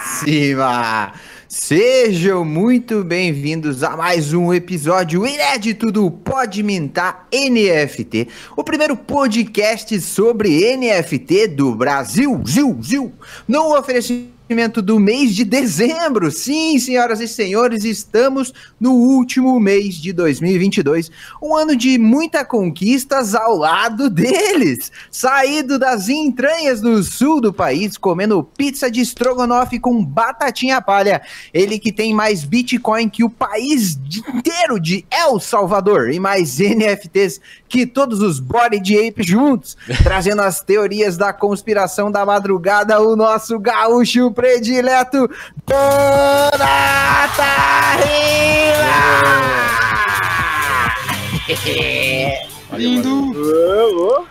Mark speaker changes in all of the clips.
Speaker 1: cima! Sejam muito bem-vindos a mais um episódio inédito do Pode Mintar NFT, o primeiro podcast sobre NFT do Brasil. Zil, zil. No oferecimento do mês de dezembro. Sim, senhoras e senhores, estamos no último mês de 2022, um ano de muitas conquistas ao lado deles. Saído das entranhas do sul do país, comendo pizza de estrogonofe com batatinha palha. Ele que tem mais Bitcoin que o país inteiro de El Salvador e mais NFTs que todos os body de ape juntos, trazendo as teorias da conspiração da madrugada, o nosso gaúcho predileto, Donatarina! Lindo!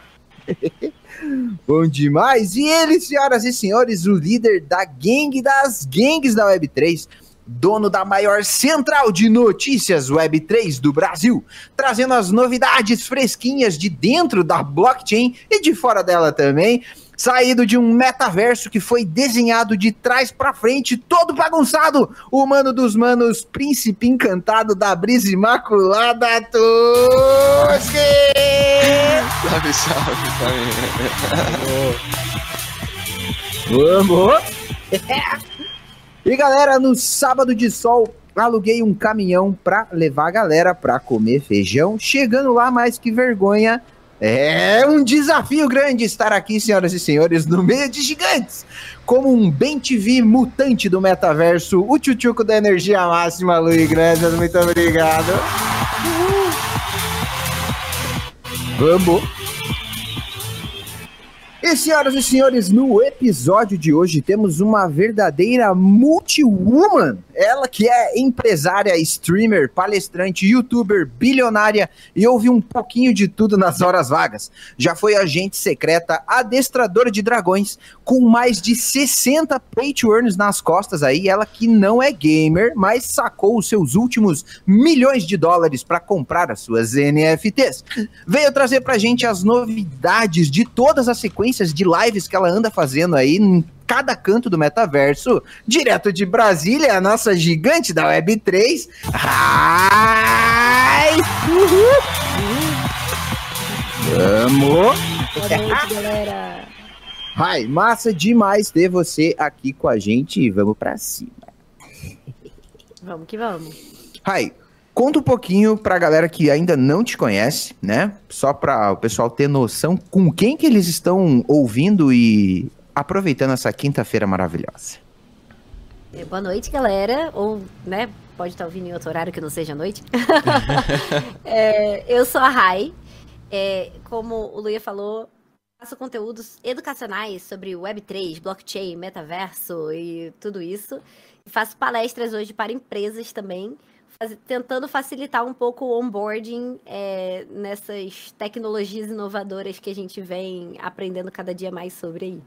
Speaker 1: Bom demais! E ele, senhoras e senhores, o líder da gangue das gangues da Web3, dono da maior central de notícias Web3 do Brasil, trazendo as novidades fresquinhas de dentro da blockchain e de fora dela também. Saído de um metaverso que foi desenhado de trás para frente, todo bagunçado, o mano dos manos, príncipe encantado da brisa imaculada, Tusky!
Speaker 2: Salve, salve,
Speaker 1: Vamos! Vamos! E galera, no sábado de sol, aluguei um caminhão pra levar a galera pra comer feijão. Chegando lá, mais que vergonha. É um desafio grande estar aqui, senhoras e senhores, no meio de gigantes. Como um bem TV mutante do metaverso, o tchutchuco da energia máxima, Luiz Grandes. Muito obrigado. Vamos! E senhoras e senhores, no episódio de hoje temos uma verdadeira multi-woman. Ela que é empresária, streamer, palestrante, youtuber, bilionária e ouve um pouquinho de tudo nas horas vagas. Já foi agente secreta, adestradora de dragões, com mais de 60 pay to earns nas costas aí. Ela que não é gamer, mas sacou os seus últimos milhões de dólares para comprar as suas NFTs. Veio trazer pra gente as novidades de todas as sequências de lives que ela anda fazendo aí em cada canto do metaverso, direto de Brasília, a nossa gigante da Web3. Ai! Vamos!
Speaker 3: Boa noite, galera.
Speaker 1: Ai, massa demais ter você aqui com a gente. Vamos pra cima.
Speaker 3: Vamos que vamos.
Speaker 1: Ai, Conta um pouquinho pra galera que ainda não te conhece, né? Só para o pessoal ter noção com quem que eles estão ouvindo e aproveitando essa quinta-feira maravilhosa.
Speaker 3: É, boa noite, galera. Ou, né, pode estar ouvindo em outro horário que não seja noite. é, eu sou a Rai. É, como o Luia falou, faço conteúdos educacionais sobre Web3, blockchain, metaverso e tudo isso. Faço palestras hoje para empresas também tentando facilitar um pouco o onboarding é, nessas tecnologias inovadoras que a gente vem aprendendo cada dia mais sobre aí.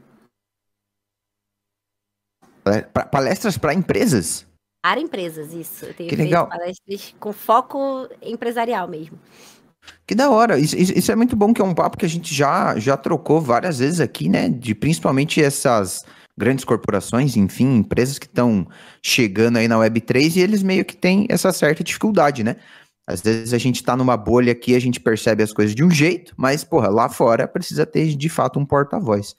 Speaker 1: Palestras para empresas?
Speaker 3: Para empresas, isso. Eu tenho
Speaker 1: que legal.
Speaker 3: palestras com foco empresarial mesmo.
Speaker 1: Que da hora. Isso, isso, é muito bom, que é um papo que a gente já, já trocou várias vezes aqui, né? De principalmente essas grandes corporações, enfim, empresas que estão chegando aí na Web3 e eles meio que têm essa certa dificuldade, né? Às vezes a gente tá numa bolha aqui, a gente percebe as coisas de um jeito, mas, porra, lá fora precisa ter de fato um porta-voz.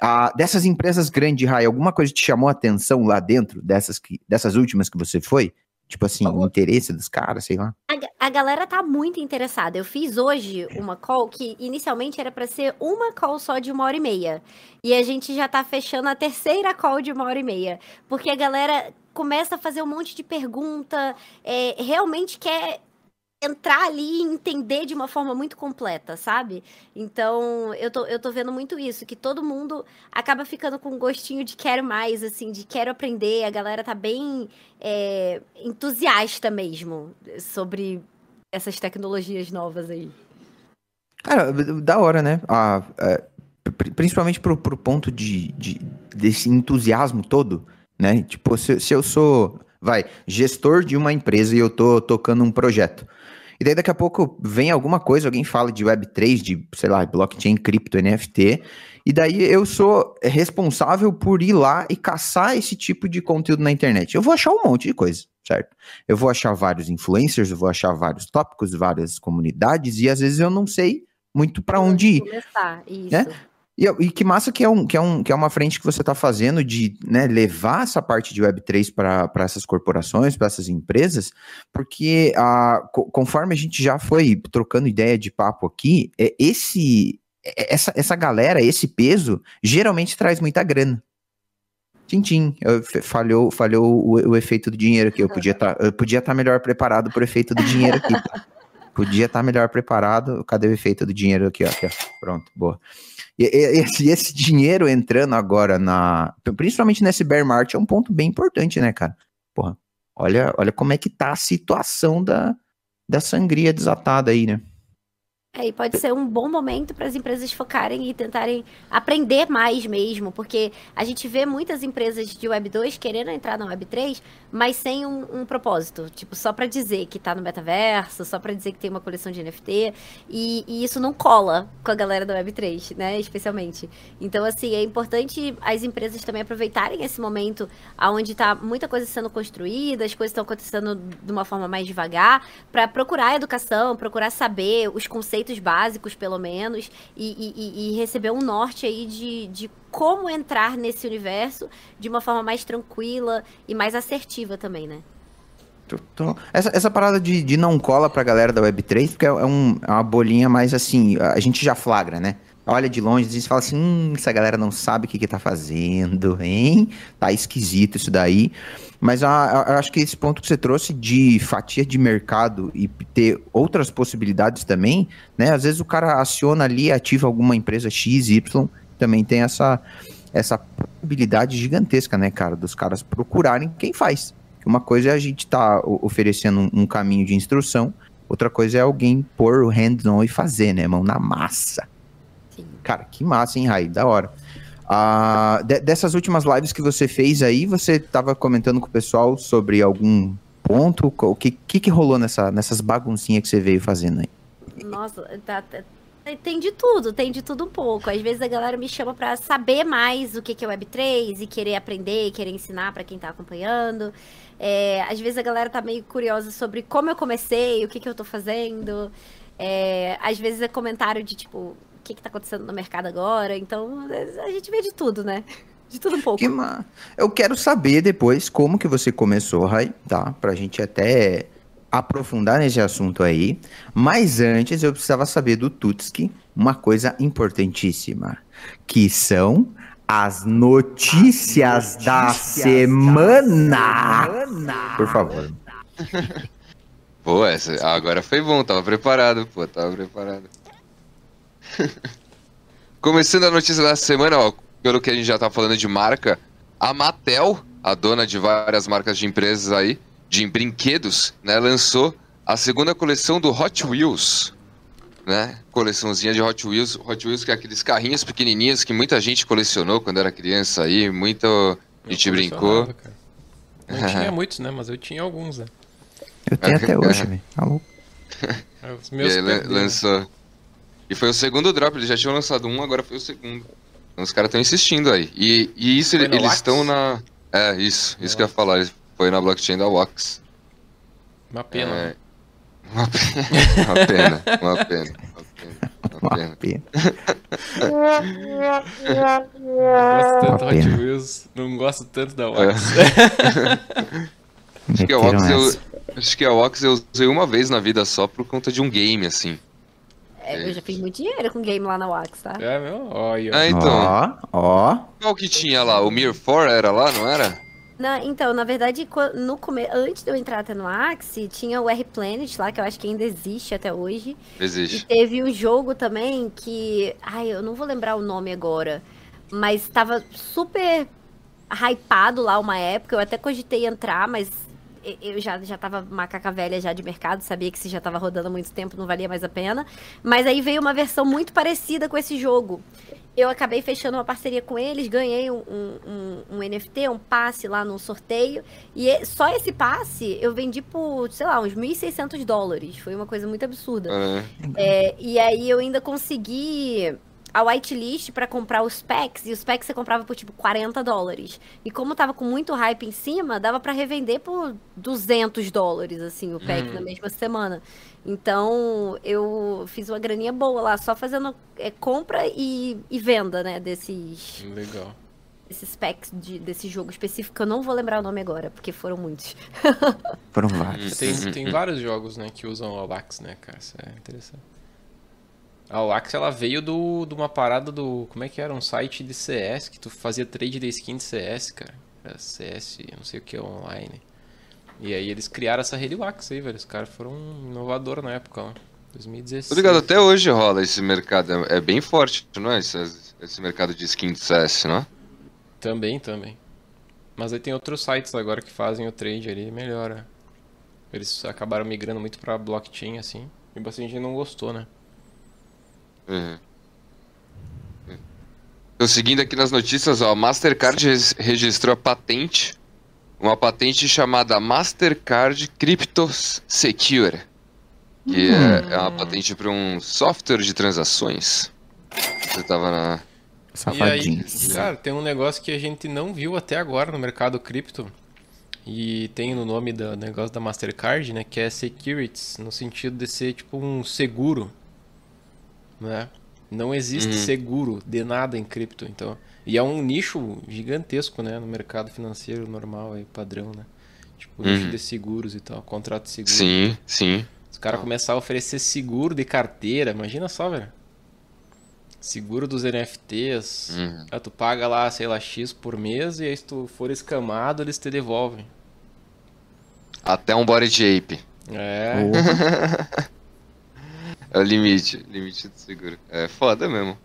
Speaker 1: Ah, dessas empresas grandes, Rai, alguma coisa te chamou a atenção lá dentro, dessas, que, dessas últimas que você foi? Tipo assim, o interesse dos caras, sei lá.
Speaker 3: A, a, galera tá muito interessada. Eu fiz hoje uma call que inicialmente era para ser uma call só de uma hora e meia. E a gente já tá fechando a terceira call de uma hora e meia. Porque a galera começa a fazer um monte de pergunta, é, realmente quer entrar ali e entender de uma forma muito completa, sabe? Então, eu tô, eu tô vendo muito isso, que todo mundo acaba ficando com um gostinho de quero mais, assim, de quero aprender. A galera tá bem é, entusiasta mesmo sobre essas tecnologias novas aí.
Speaker 1: Cara, da hora, né? Ah, é, principalmente pro, pro ponto de, de, desse entusiasmo todo, né? Tipo, se, se eu sou, vai, gestor de uma empresa e eu tô tocando um projeto E daí daqui a pouco vem alguma coisa, alguém fala de Web3, de, sei lá, blockchain, cripto, NFT, e daí eu sou responsável por ir lá e caçar esse tipo de conteúdo na internet. Eu vou achar um monte de coisa, certo? Eu vou achar vários influencers, eu vou achar vários tópicos, várias comunidades, e às vezes eu não sei muito para onde ir. Começar, isso. Né? E, e, que massa que é, um, que, é um, que é uma frente que você está fazendo de né, levar essa parte de Web3 para essas corporações, para essas empresas, porque a, conforme a gente já foi trocando ideia de papo aqui, é, esse, é, essa, essa galera, esse peso, geralmente traz muita grana. Tintim, falhou, falhou o, o, efeito do dinheiro aqui. Eu podia tá, estar tá melhor preparado para o efeito do dinheiro aqui. Podia estar tá melhor preparado. Cadê o efeito do dinheiro aqui, ó, aqui, ó? Pronto, boa. E, esse, esse, dinheiro entrando agora na. Principalmente nesse bear market é um ponto bem importante, né, cara? Porra, olha, olha como é que tá a situação da, da sangria desatada aí, né?
Speaker 3: E pode ser um bom momento para as empresas focarem e tentarem aprender mais mesmo, porque a gente vê muitas empresas de Web 2 querendo entrar na Web 3, mas sem um, um propósito, tipo, só para dizer que está no metaverso, só para dizer que tem uma coleção de NFT, e, e, isso não cola com a galera da Web 3, né, especialmente. Então, assim, é importante as empresas também aproveitarem esse momento onde está muita coisa sendo construída, as coisas estão acontecendo de uma forma mais devagar, para procurar educação, procurar saber os conceitos conceitos básicos, pelo menos, e, e, e receber um norte aí de, de como entrar nesse universo de uma forma mais tranquila e mais assertiva também, né?
Speaker 1: Essa, essa parada de, de não cola pra galera da Web3, porque é, um, é uma bolinha mais assim, a gente já flagra, né? Olha de longe e fala assim, hum, essa galera não sabe o que que tá fazendo, hein? Tá esquisito isso daí. Mas eu acho que esse ponto que você trouxe de fatia de mercado e ter outras possibilidades também, né? Às vezes o cara aciona ali, ativa alguma empresa X, Y, também tem essa, essa probabilidade gigantesca, né, cara, dos caras procurarem quem faz. Uma coisa é a gente estar tá oferecendo um, caminho de instrução, outra coisa é alguém pôr o hands-on e fazer, né, mão na massa. Sim. Cara, que massa, hein, Rai? Da hora. Ah, de, dessas últimas lives que você fez aí, você estava comentando com o pessoal sobre algum ponto? O que, que, que rolou nessa, nessas baguncinhas que você veio fazendo aí?
Speaker 3: Nossa, tá, tá, tem de tudo, tem de tudo um pouco. Às vezes a galera me chama para saber mais o que, que é Web3 e querer aprender, querer ensinar para quem tá acompanhando. É, às vezes a galera tá meio curiosa sobre como eu comecei, o que, que eu tô fazendo. É, às vezes é comentário de tipo, que, que tá acontecendo no mercado agora. Então, a gente vê de tudo, né? De tudo um pouco.
Speaker 1: Que ma... Eu quero saber depois como que você começou, Rai, tá? Pra gente até aprofundar nesse assunto aí. Mas antes eu precisava saber do Tutski uma coisa importantíssima, que são as notícias, as notícias da, semana. da semana. Por favor.
Speaker 2: Pô, essa, agora foi bom, tava preparado, pô, tava preparado. Começando a notícia da semana, ó, pelo que a gente já tá falando de marca, a Mattel, a dona de várias marcas de empresas aí, de brinquedos, né, lançou a segunda coleção do Hot Wheels, né? Coleçãozinha de Hot Wheels, Hot Wheels que é aqueles carrinhos pequenininhos que muita gente colecionou quando era criança aí, muita gente brincou. Cara.
Speaker 4: Não tinha muitos, né? Mas eu tinha alguns, né?
Speaker 1: Eu tenho até hoje, velho. Alô?
Speaker 2: É, os meus e aí, lançou, e foi o segundo drop, eles já tinham lançado um, agora foi o segundo. Então os caras estão insistindo aí. E, e isso eles estão na. É, isso, isso que eu ia falar. Foi na blockchain da Wax.
Speaker 4: Uma pena. É...
Speaker 2: Uma pena. uma pena. Uma pena. Uma pena. Uma pena.
Speaker 4: gosto tanto da Hot Wheels, não gosto tanto da Wax.
Speaker 2: acho, que a Wax eu, acho que a Wax eu usei uma vez na vida só por conta de um game, assim.
Speaker 3: É, eu já fiz muito dinheiro com game lá na Wax, tá?
Speaker 4: É, meu? Olha.
Speaker 2: Ah, então. Ó, ó. Qual que tinha lá? O Mir 4 era lá, não era?
Speaker 3: Na, então, na verdade, no come... antes de eu entrar até no Axie, tinha o R-Planet lá, que eu acho que ainda existe até hoje.
Speaker 2: Existe.
Speaker 3: E teve um jogo também que. Ai, eu não vou lembrar o nome agora. Mas tava super hypado lá uma época. Eu até cogitei entrar, mas eu já, já tava macaca velha já de mercado, sabia que se já tava rodando há muito tempo não valia mais a pena. Mas aí veio uma versão muito parecida com esse jogo. Eu acabei fechando uma parceria com eles, ganhei um, um, um NFT, um passe lá no sorteio. E só esse passe eu vendi por, sei lá, uns 1.600 dólares. Foi uma coisa muito absurda.
Speaker 2: É.
Speaker 3: É, e aí eu ainda consegui a whitelist para comprar os packs, e os packs você comprava por tipo 40 dólares. E como tava com muito hype em cima, dava para revender por 200 dólares, assim, o pack
Speaker 2: Hum.
Speaker 3: na mesma semana. Então eu fiz uma graninha boa lá, só fazendo é, compra e, e venda, né, desses,
Speaker 4: Legal.
Speaker 3: desses packs de, desse jogo específico, que eu não vou lembrar o nome agora, porque foram muitos.
Speaker 1: Foram vários.
Speaker 4: Tem, tem vários jogos, né, que usam a Wax, né, cara? Isso é interessante. A Wax, ela veio do, de uma parada do... Como é que era? Um site de CS, que tu fazia trade de skin de CS, cara. Era CS, não sei o que, online. E aí eles criaram essa rede Wax aí, velho. Os caras foram inovador na época, ó. 2016.
Speaker 2: Tô ligado, até hoje rola esse mercado. É é bem forte, não é? Esse, esse mercado de skin de CS, não é?
Speaker 4: Também, também. Mas aí tem outros sites agora que fazem o trade ali e melhora. Eles acabaram migrando muito pra blockchain, assim. E bastante gente não gostou, né?
Speaker 2: Uhum. Tô seguindo aqui nas notícias, ó. A Mastercard res- registrou a patente. Uma patente chamada Mastercard Crypto Secure. Que é, é uma patente para um software de transações. Você tava na.
Speaker 1: Safadinho.
Speaker 4: E aí, cara, tem um negócio que a gente não viu até agora no mercado cripto. E tem no nome do negócio da Mastercard, né? Que é securities, no sentido de ser tipo um seguro. Né? Não existe
Speaker 2: Uhum.
Speaker 4: seguro de nada em cripto, então. E é um nicho gigantesco, né? No mercado financeiro normal, aí, padrão, né? Tipo, nicho
Speaker 2: Uhum.
Speaker 4: de seguros e tal, contrato de seguro.
Speaker 2: Sim, sim.
Speaker 4: Os caras começaram a oferecer seguro de carteira, imagina só, velho. Seguro dos NFTs.
Speaker 2: Uhum.
Speaker 4: Aí tu paga lá, sei lá, X por mês e aí se tu for escamado, eles te devolvem.
Speaker 2: Até um body ape.
Speaker 4: É.
Speaker 2: É o limite, limite do seguro. É foda mesmo.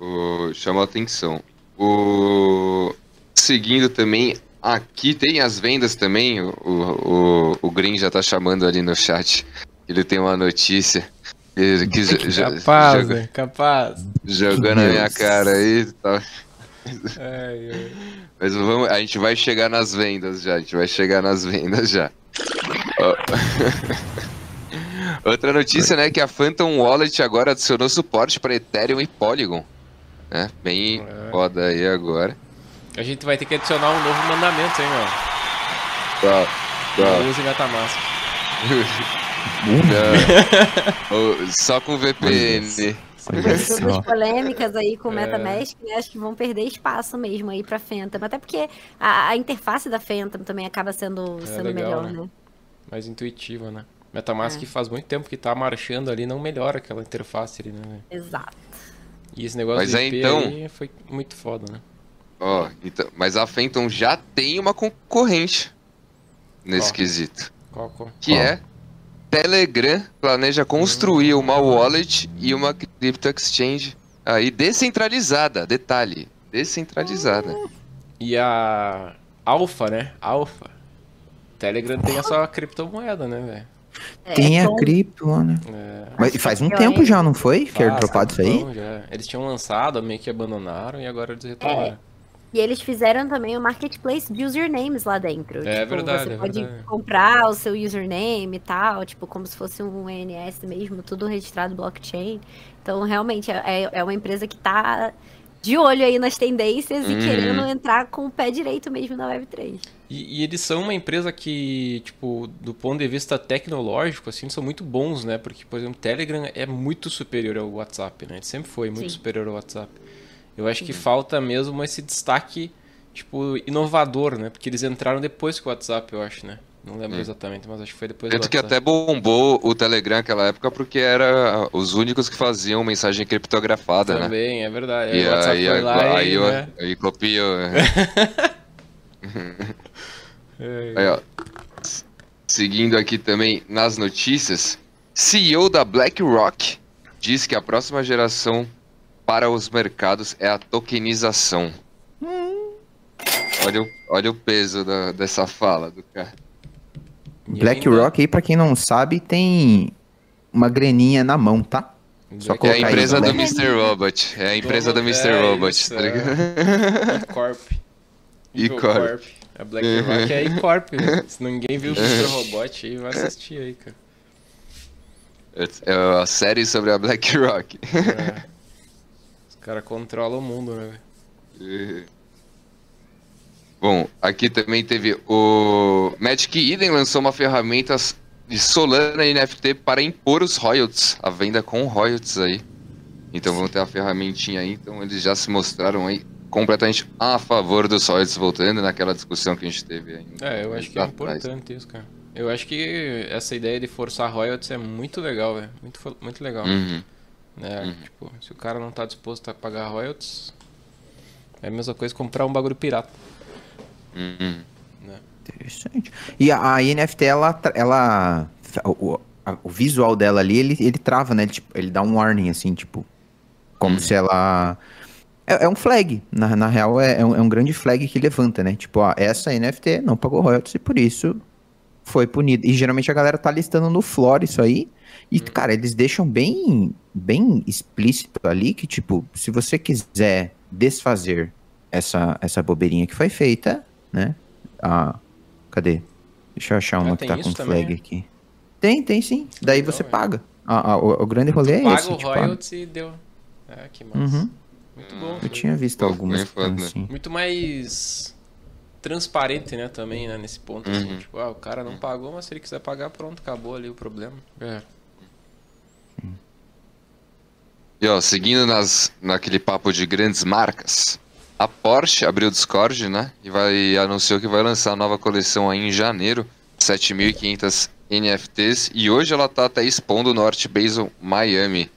Speaker 2: O... Chamou atenção. O... Seguindo também, aqui tem as vendas também. O, o, o Green já tá chamando ali no chat. Ele tem uma notícia. Ele que jo- jo-
Speaker 4: Capaz,
Speaker 2: joga-
Speaker 4: né? Capaz.
Speaker 2: jogou na minha cara aí e tal.
Speaker 4: Ai, ai.
Speaker 2: Mas vamos, a gente vai chegar nas vendas já, a gente vai chegar nas vendas já. Ó. Outra notícia, né, que a Phantom Wallet agora adicionou suporte para Ethereum e Polygon. Né? Bem
Speaker 4: É.
Speaker 2: foda aí agora.
Speaker 4: A gente vai ter que adicionar um novo mandamento, hein, meu?
Speaker 2: Tá, tá.
Speaker 4: Use Metamask.
Speaker 2: Ô, Só com VPN.
Speaker 3: Essas
Speaker 1: só.
Speaker 3: polêmicas aí com o
Speaker 4: É.
Speaker 3: MetaMask, né, acho que vão perder espaço mesmo aí pra Phantom. Até porque a, a interface da Phantom também acaba sendo,
Speaker 4: É
Speaker 3: sendo
Speaker 4: legal,
Speaker 3: melhor,
Speaker 4: né?
Speaker 3: né?
Speaker 4: Mais intuitiva, né? Metamask
Speaker 3: É.
Speaker 4: faz muito tempo que tá marchando ali, não melhora aquela interface ali, né? velho?
Speaker 3: Exato.
Speaker 4: E esse negócio
Speaker 2: Mas
Speaker 4: de
Speaker 2: aí,
Speaker 4: IP
Speaker 2: então-
Speaker 4: aí foi muito foda, né?
Speaker 2: Ó, então, mas a Phantom já tem uma concorrente nesse quesito.
Speaker 4: Qual, qual?
Speaker 2: que
Speaker 1: Ó.
Speaker 2: é Telegram planeja construir uma wallet e uma crypto exchange aí descentralizada, detalhe, descentralizada.
Speaker 4: E a Alpha, né? Alpha. Telegram tem a sua criptomoeda, né, velho?
Speaker 3: É,
Speaker 1: Tem a
Speaker 3: então,
Speaker 1: cripto lá, né?
Speaker 4: É.
Speaker 1: Mas faz um tempo já, não foi? Que era
Speaker 4: Faz
Speaker 1: dropado isso aí?
Speaker 4: já. Eles tinham lançado, meio que abandonaram e agora eles retomaram.
Speaker 3: E eles fizeram também o marketplace de usernames lá dentro.
Speaker 4: É
Speaker 3: tipo,
Speaker 4: verdade,
Speaker 3: Você
Speaker 4: é
Speaker 3: pode
Speaker 4: verdade.
Speaker 3: comprar o seu username e tal, tipo, como se fosse um ENS mesmo, tudo registrado blockchain. Então, realmente, é, é- é uma empresa que tá de olho aí nas tendências e
Speaker 2: Uhum.
Speaker 3: querendo entrar com o pé direito mesmo na Web3.
Speaker 4: E, e eles são uma empresa que, tipo, do ponto de vista tecnológico, assim, são muito bons, né? Porque, por exemplo, o Telegram é muito superior ao WhatsApp, né? Ele sempre foi muito
Speaker 3: Sim.
Speaker 4: superior ao WhatsApp. Eu acho que falta mesmo esse destaque, tipo, inovador, né? Porque eles entraram depois que o WhatsApp, eu acho, né? Não lembro
Speaker 2: Hum.
Speaker 4: exatamente, mas acho que foi depois
Speaker 2: Tanto
Speaker 4: do
Speaker 2: que até bombou o Telegram naquela época porque era os únicos que faziam mensagem criptografada, né?
Speaker 4: Também, é verdade. Aí
Speaker 2: E aí,
Speaker 4: foi lá
Speaker 2: aí,
Speaker 4: e,
Speaker 2: eu-
Speaker 4: né?
Speaker 2: aí copiou.
Speaker 4: É,
Speaker 2: Aí, ó. Seguindo aqui também nas notícias, CEO da BlackRock diz que a próxima geração para os mercados é a tokenização. Olha o, olha o peso da- dessa fala do cara.
Speaker 1: BlackRock aí, pra quem não sabe, tem uma graninha na mão, tá? Só
Speaker 2: É a
Speaker 1: aí
Speaker 2: empresa
Speaker 1: no
Speaker 2: do
Speaker 1: Black-
Speaker 2: Mr. Robot. É a empresa do Mr.
Speaker 4: é
Speaker 2: Robot.
Speaker 4: isso,
Speaker 2: tá
Speaker 4: é.
Speaker 2: ligado?
Speaker 4: E-Corp.
Speaker 2: E-Corp.
Speaker 4: A BlackRock é E-Corp. né? Se ninguém viu o Mr. Robot aí, vai assistir aí, cara.
Speaker 2: É a série sobre a BlackRock.
Speaker 4: É. Os caras controlam o mundo, né?
Speaker 2: Bom, aqui também teve o Magic Eden lançou uma ferramenta de Solana NFT para impor os royalties, a venda com royalties aí. Então vão ter a ferramentinha aí, então eles já se mostraram aí completamente a favor dos royalties, voltando naquela discussão que a gente teve aí.
Speaker 4: É, eu acho que é
Speaker 2: atrás.
Speaker 4: importante isso, cara. Eu acho que essa ideia de forçar royalties é muito legal, velho. Muito, muito legal.
Speaker 2: Uhum.
Speaker 4: né?
Speaker 2: Uhum.
Speaker 4: Tipo, se o cara não tá disposto a pagar royalties, é a mesma coisa comprar um bagulho pirata.
Speaker 2: Uhum.
Speaker 1: Interessante. E a, a NFT, ela, ela o, a- o visual dela ali, ele, ele trava, né? Ele, tipo, ele dá um warning, assim, tipo, como se ela... É, é um flag, na, na real é, é um, é um grande flag que levanta, né? Tipo, ó, essa NFT não pagou royalties e por isso foi punida. E geralmente a galera tá listando no floor isso aí. E, cara, eles deixam bem, bem explícito ali que, tipo, se você quiser desfazer essa, essa bobeirinha que foi feita, né? Ah, cadê? Deixa eu achar uma
Speaker 4: Ah,
Speaker 1: que
Speaker 4: tem
Speaker 1: tá com
Speaker 4: também,
Speaker 1: flag
Speaker 4: é?
Speaker 1: aqui. Tem, tem sim. Daí
Speaker 4: Legal,
Speaker 1: você
Speaker 4: é.
Speaker 1: paga. Ah, ah, o, o grande rolê é
Speaker 4: Paga
Speaker 1: esse.
Speaker 4: o
Speaker 1: tipo, ah,
Speaker 4: royalties e deu. É, que massa.
Speaker 1: Uhum.
Speaker 4: Muito bom.
Speaker 1: eu tinha visto
Speaker 2: Pô,
Speaker 1: algumas
Speaker 2: foda.
Speaker 1: assim.
Speaker 4: Muito mais transparente, né, também, né, nesse ponto, assim.
Speaker 2: Uhum.
Speaker 4: Tipo, ah, o cara não pagou, mas se ele quiser pagar, pronto, acabou ali o problema. É.
Speaker 2: E ó, seguindo nas, naquele papo de grandes marcas, a Porsche abriu o Discord, né? E vai anunciou que vai lançar a nova coleção aí em janeiro, 7.500 NFTs. E hoje ela tá até expondo no Art Basel Miami.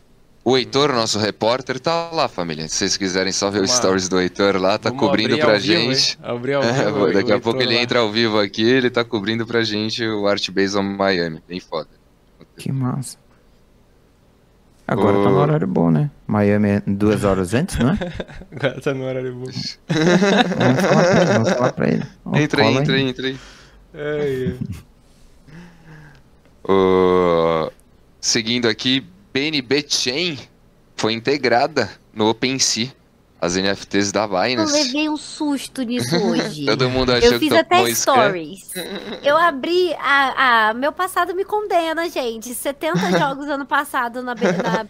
Speaker 2: O Heitor, nosso repórter, tá lá, família. Se vocês quiserem só ver os stories do Heitor lá, tá
Speaker 4: Vamos
Speaker 2: cobrindo
Speaker 4: abrir
Speaker 2: pra
Speaker 4: ao vivo,
Speaker 2: gente.
Speaker 4: hein? Abrir ao
Speaker 2: É,
Speaker 4: vivo.
Speaker 2: vou- daqui
Speaker 4: o
Speaker 2: a pouco ele
Speaker 4: lá.
Speaker 2: entra ao vivo aqui, ele tá cobrindo pra gente o Art Basel Miami. Bem foda.
Speaker 1: Que massa. Agora tá
Speaker 2: Ô.
Speaker 1: no horário bom, né? Miami é duas horas antes, não é?
Speaker 4: Agora tá no horário bom.
Speaker 1: Vamos falar pra ele. Vamos falar pra ele.
Speaker 2: Entra aí, entra aí, entra aí. O- Seguindo aqui, BNB Chain foi integrada no OpenSea, as NFTs da
Speaker 3: Eu
Speaker 2: Binance.
Speaker 3: levei um susto nisso hoje.
Speaker 2: Todo mundo achou
Speaker 3: Eu
Speaker 2: que
Speaker 3: fiz
Speaker 2: tomou
Speaker 3: até
Speaker 2: spam.
Speaker 3: stories. Eu abri a, a- Meu passado me condena, gente. 70 jogos ano passado na, B- na.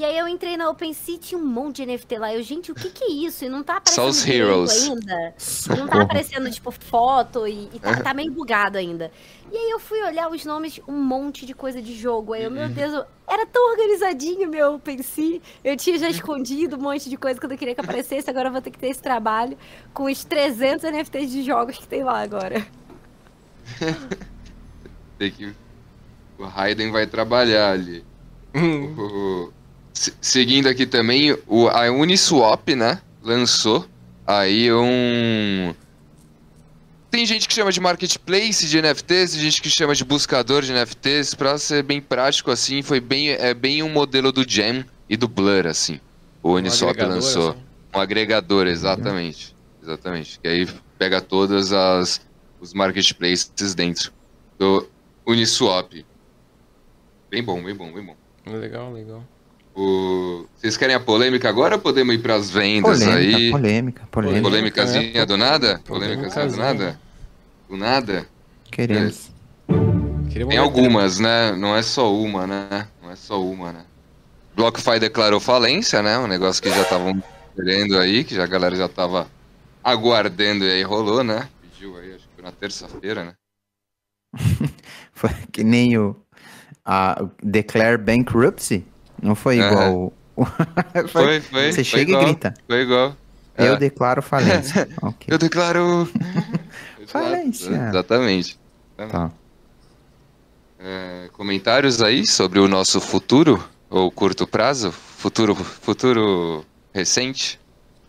Speaker 3: E aí eu entrei na OpenSea tinha um monte de NFT lá. Eu, gente, o que que é isso? E não tá
Speaker 2: Só
Speaker 3: aparecendo
Speaker 2: os
Speaker 3: direito
Speaker 2: heroes.
Speaker 3: ainda. Não tá aparecendo, tipo, foto e, e tá, tá meio bugado ainda. E aí eu fui olhar os nomes, um monte de coisa de jogo. Aí eu, meu Deus, eu- era tão organizadinho meu OpenSea. Eu tinha já escondido um monte de coisa que eu não queria que aparecesse. Agora eu vou ter que ter esse trabalho com os 300 NFTs de jogos que tem lá agora.
Speaker 2: Tem que... O Raiden vai trabalhar ali.
Speaker 4: Hum,
Speaker 2: O- se- Seguindo aqui também, o, a Uniswap, né, lançou aí um... Tem gente que chama de marketplace de NFTs, tem gente que chama de buscador de NFTs, pra ser bem prático assim, foi bem, é bem um modelo do Jam e do Blur, assim. O Uniswap
Speaker 4: agregador,
Speaker 2: lançou.
Speaker 4: assim.
Speaker 2: Um agregador, exatamente. Exatamente. Que aí pega todas as os marketplaces dentro do Uniswap. Bem bom, bem bom, bem bom.
Speaker 4: Legal, legal.
Speaker 2: O... Vocês querem a polêmica agora ou podemos ir para as vendas
Speaker 1: Polêmica,
Speaker 2: aí?
Speaker 1: polêmica, polêmica.
Speaker 2: Polêmicazinha
Speaker 4: É,
Speaker 2: do nada?
Speaker 4: polêmicazinha.
Speaker 2: Do nada? Do nada?
Speaker 1: Queremos.
Speaker 4: Queria
Speaker 2: Tem
Speaker 4: uma
Speaker 2: algumas, né? Não é só uma, né? Não é só uma, né? BlockFi declarou falência, né? Um negócio que já estavam querendo aí, que já a galera já tava aguardando e aí rolou, né? Pediu aí, acho que foi na terça-feira, né?
Speaker 1: Foi que nem o a o Declare Bankruptcy. Não foi
Speaker 2: Aham.
Speaker 1: igual. o-
Speaker 2: Foi, foi.
Speaker 1: Você
Speaker 2: foi
Speaker 1: chega
Speaker 2: igual,
Speaker 1: e grita.
Speaker 2: Foi igual.
Speaker 1: Eu
Speaker 2: É.
Speaker 1: declaro falência. ok.
Speaker 2: Eu declaro.
Speaker 1: Falência.
Speaker 2: Exatamente.
Speaker 1: Tá.
Speaker 2: É, comentários aí sobre o nosso futuro ou curto prazo? Futuro, futuro recente?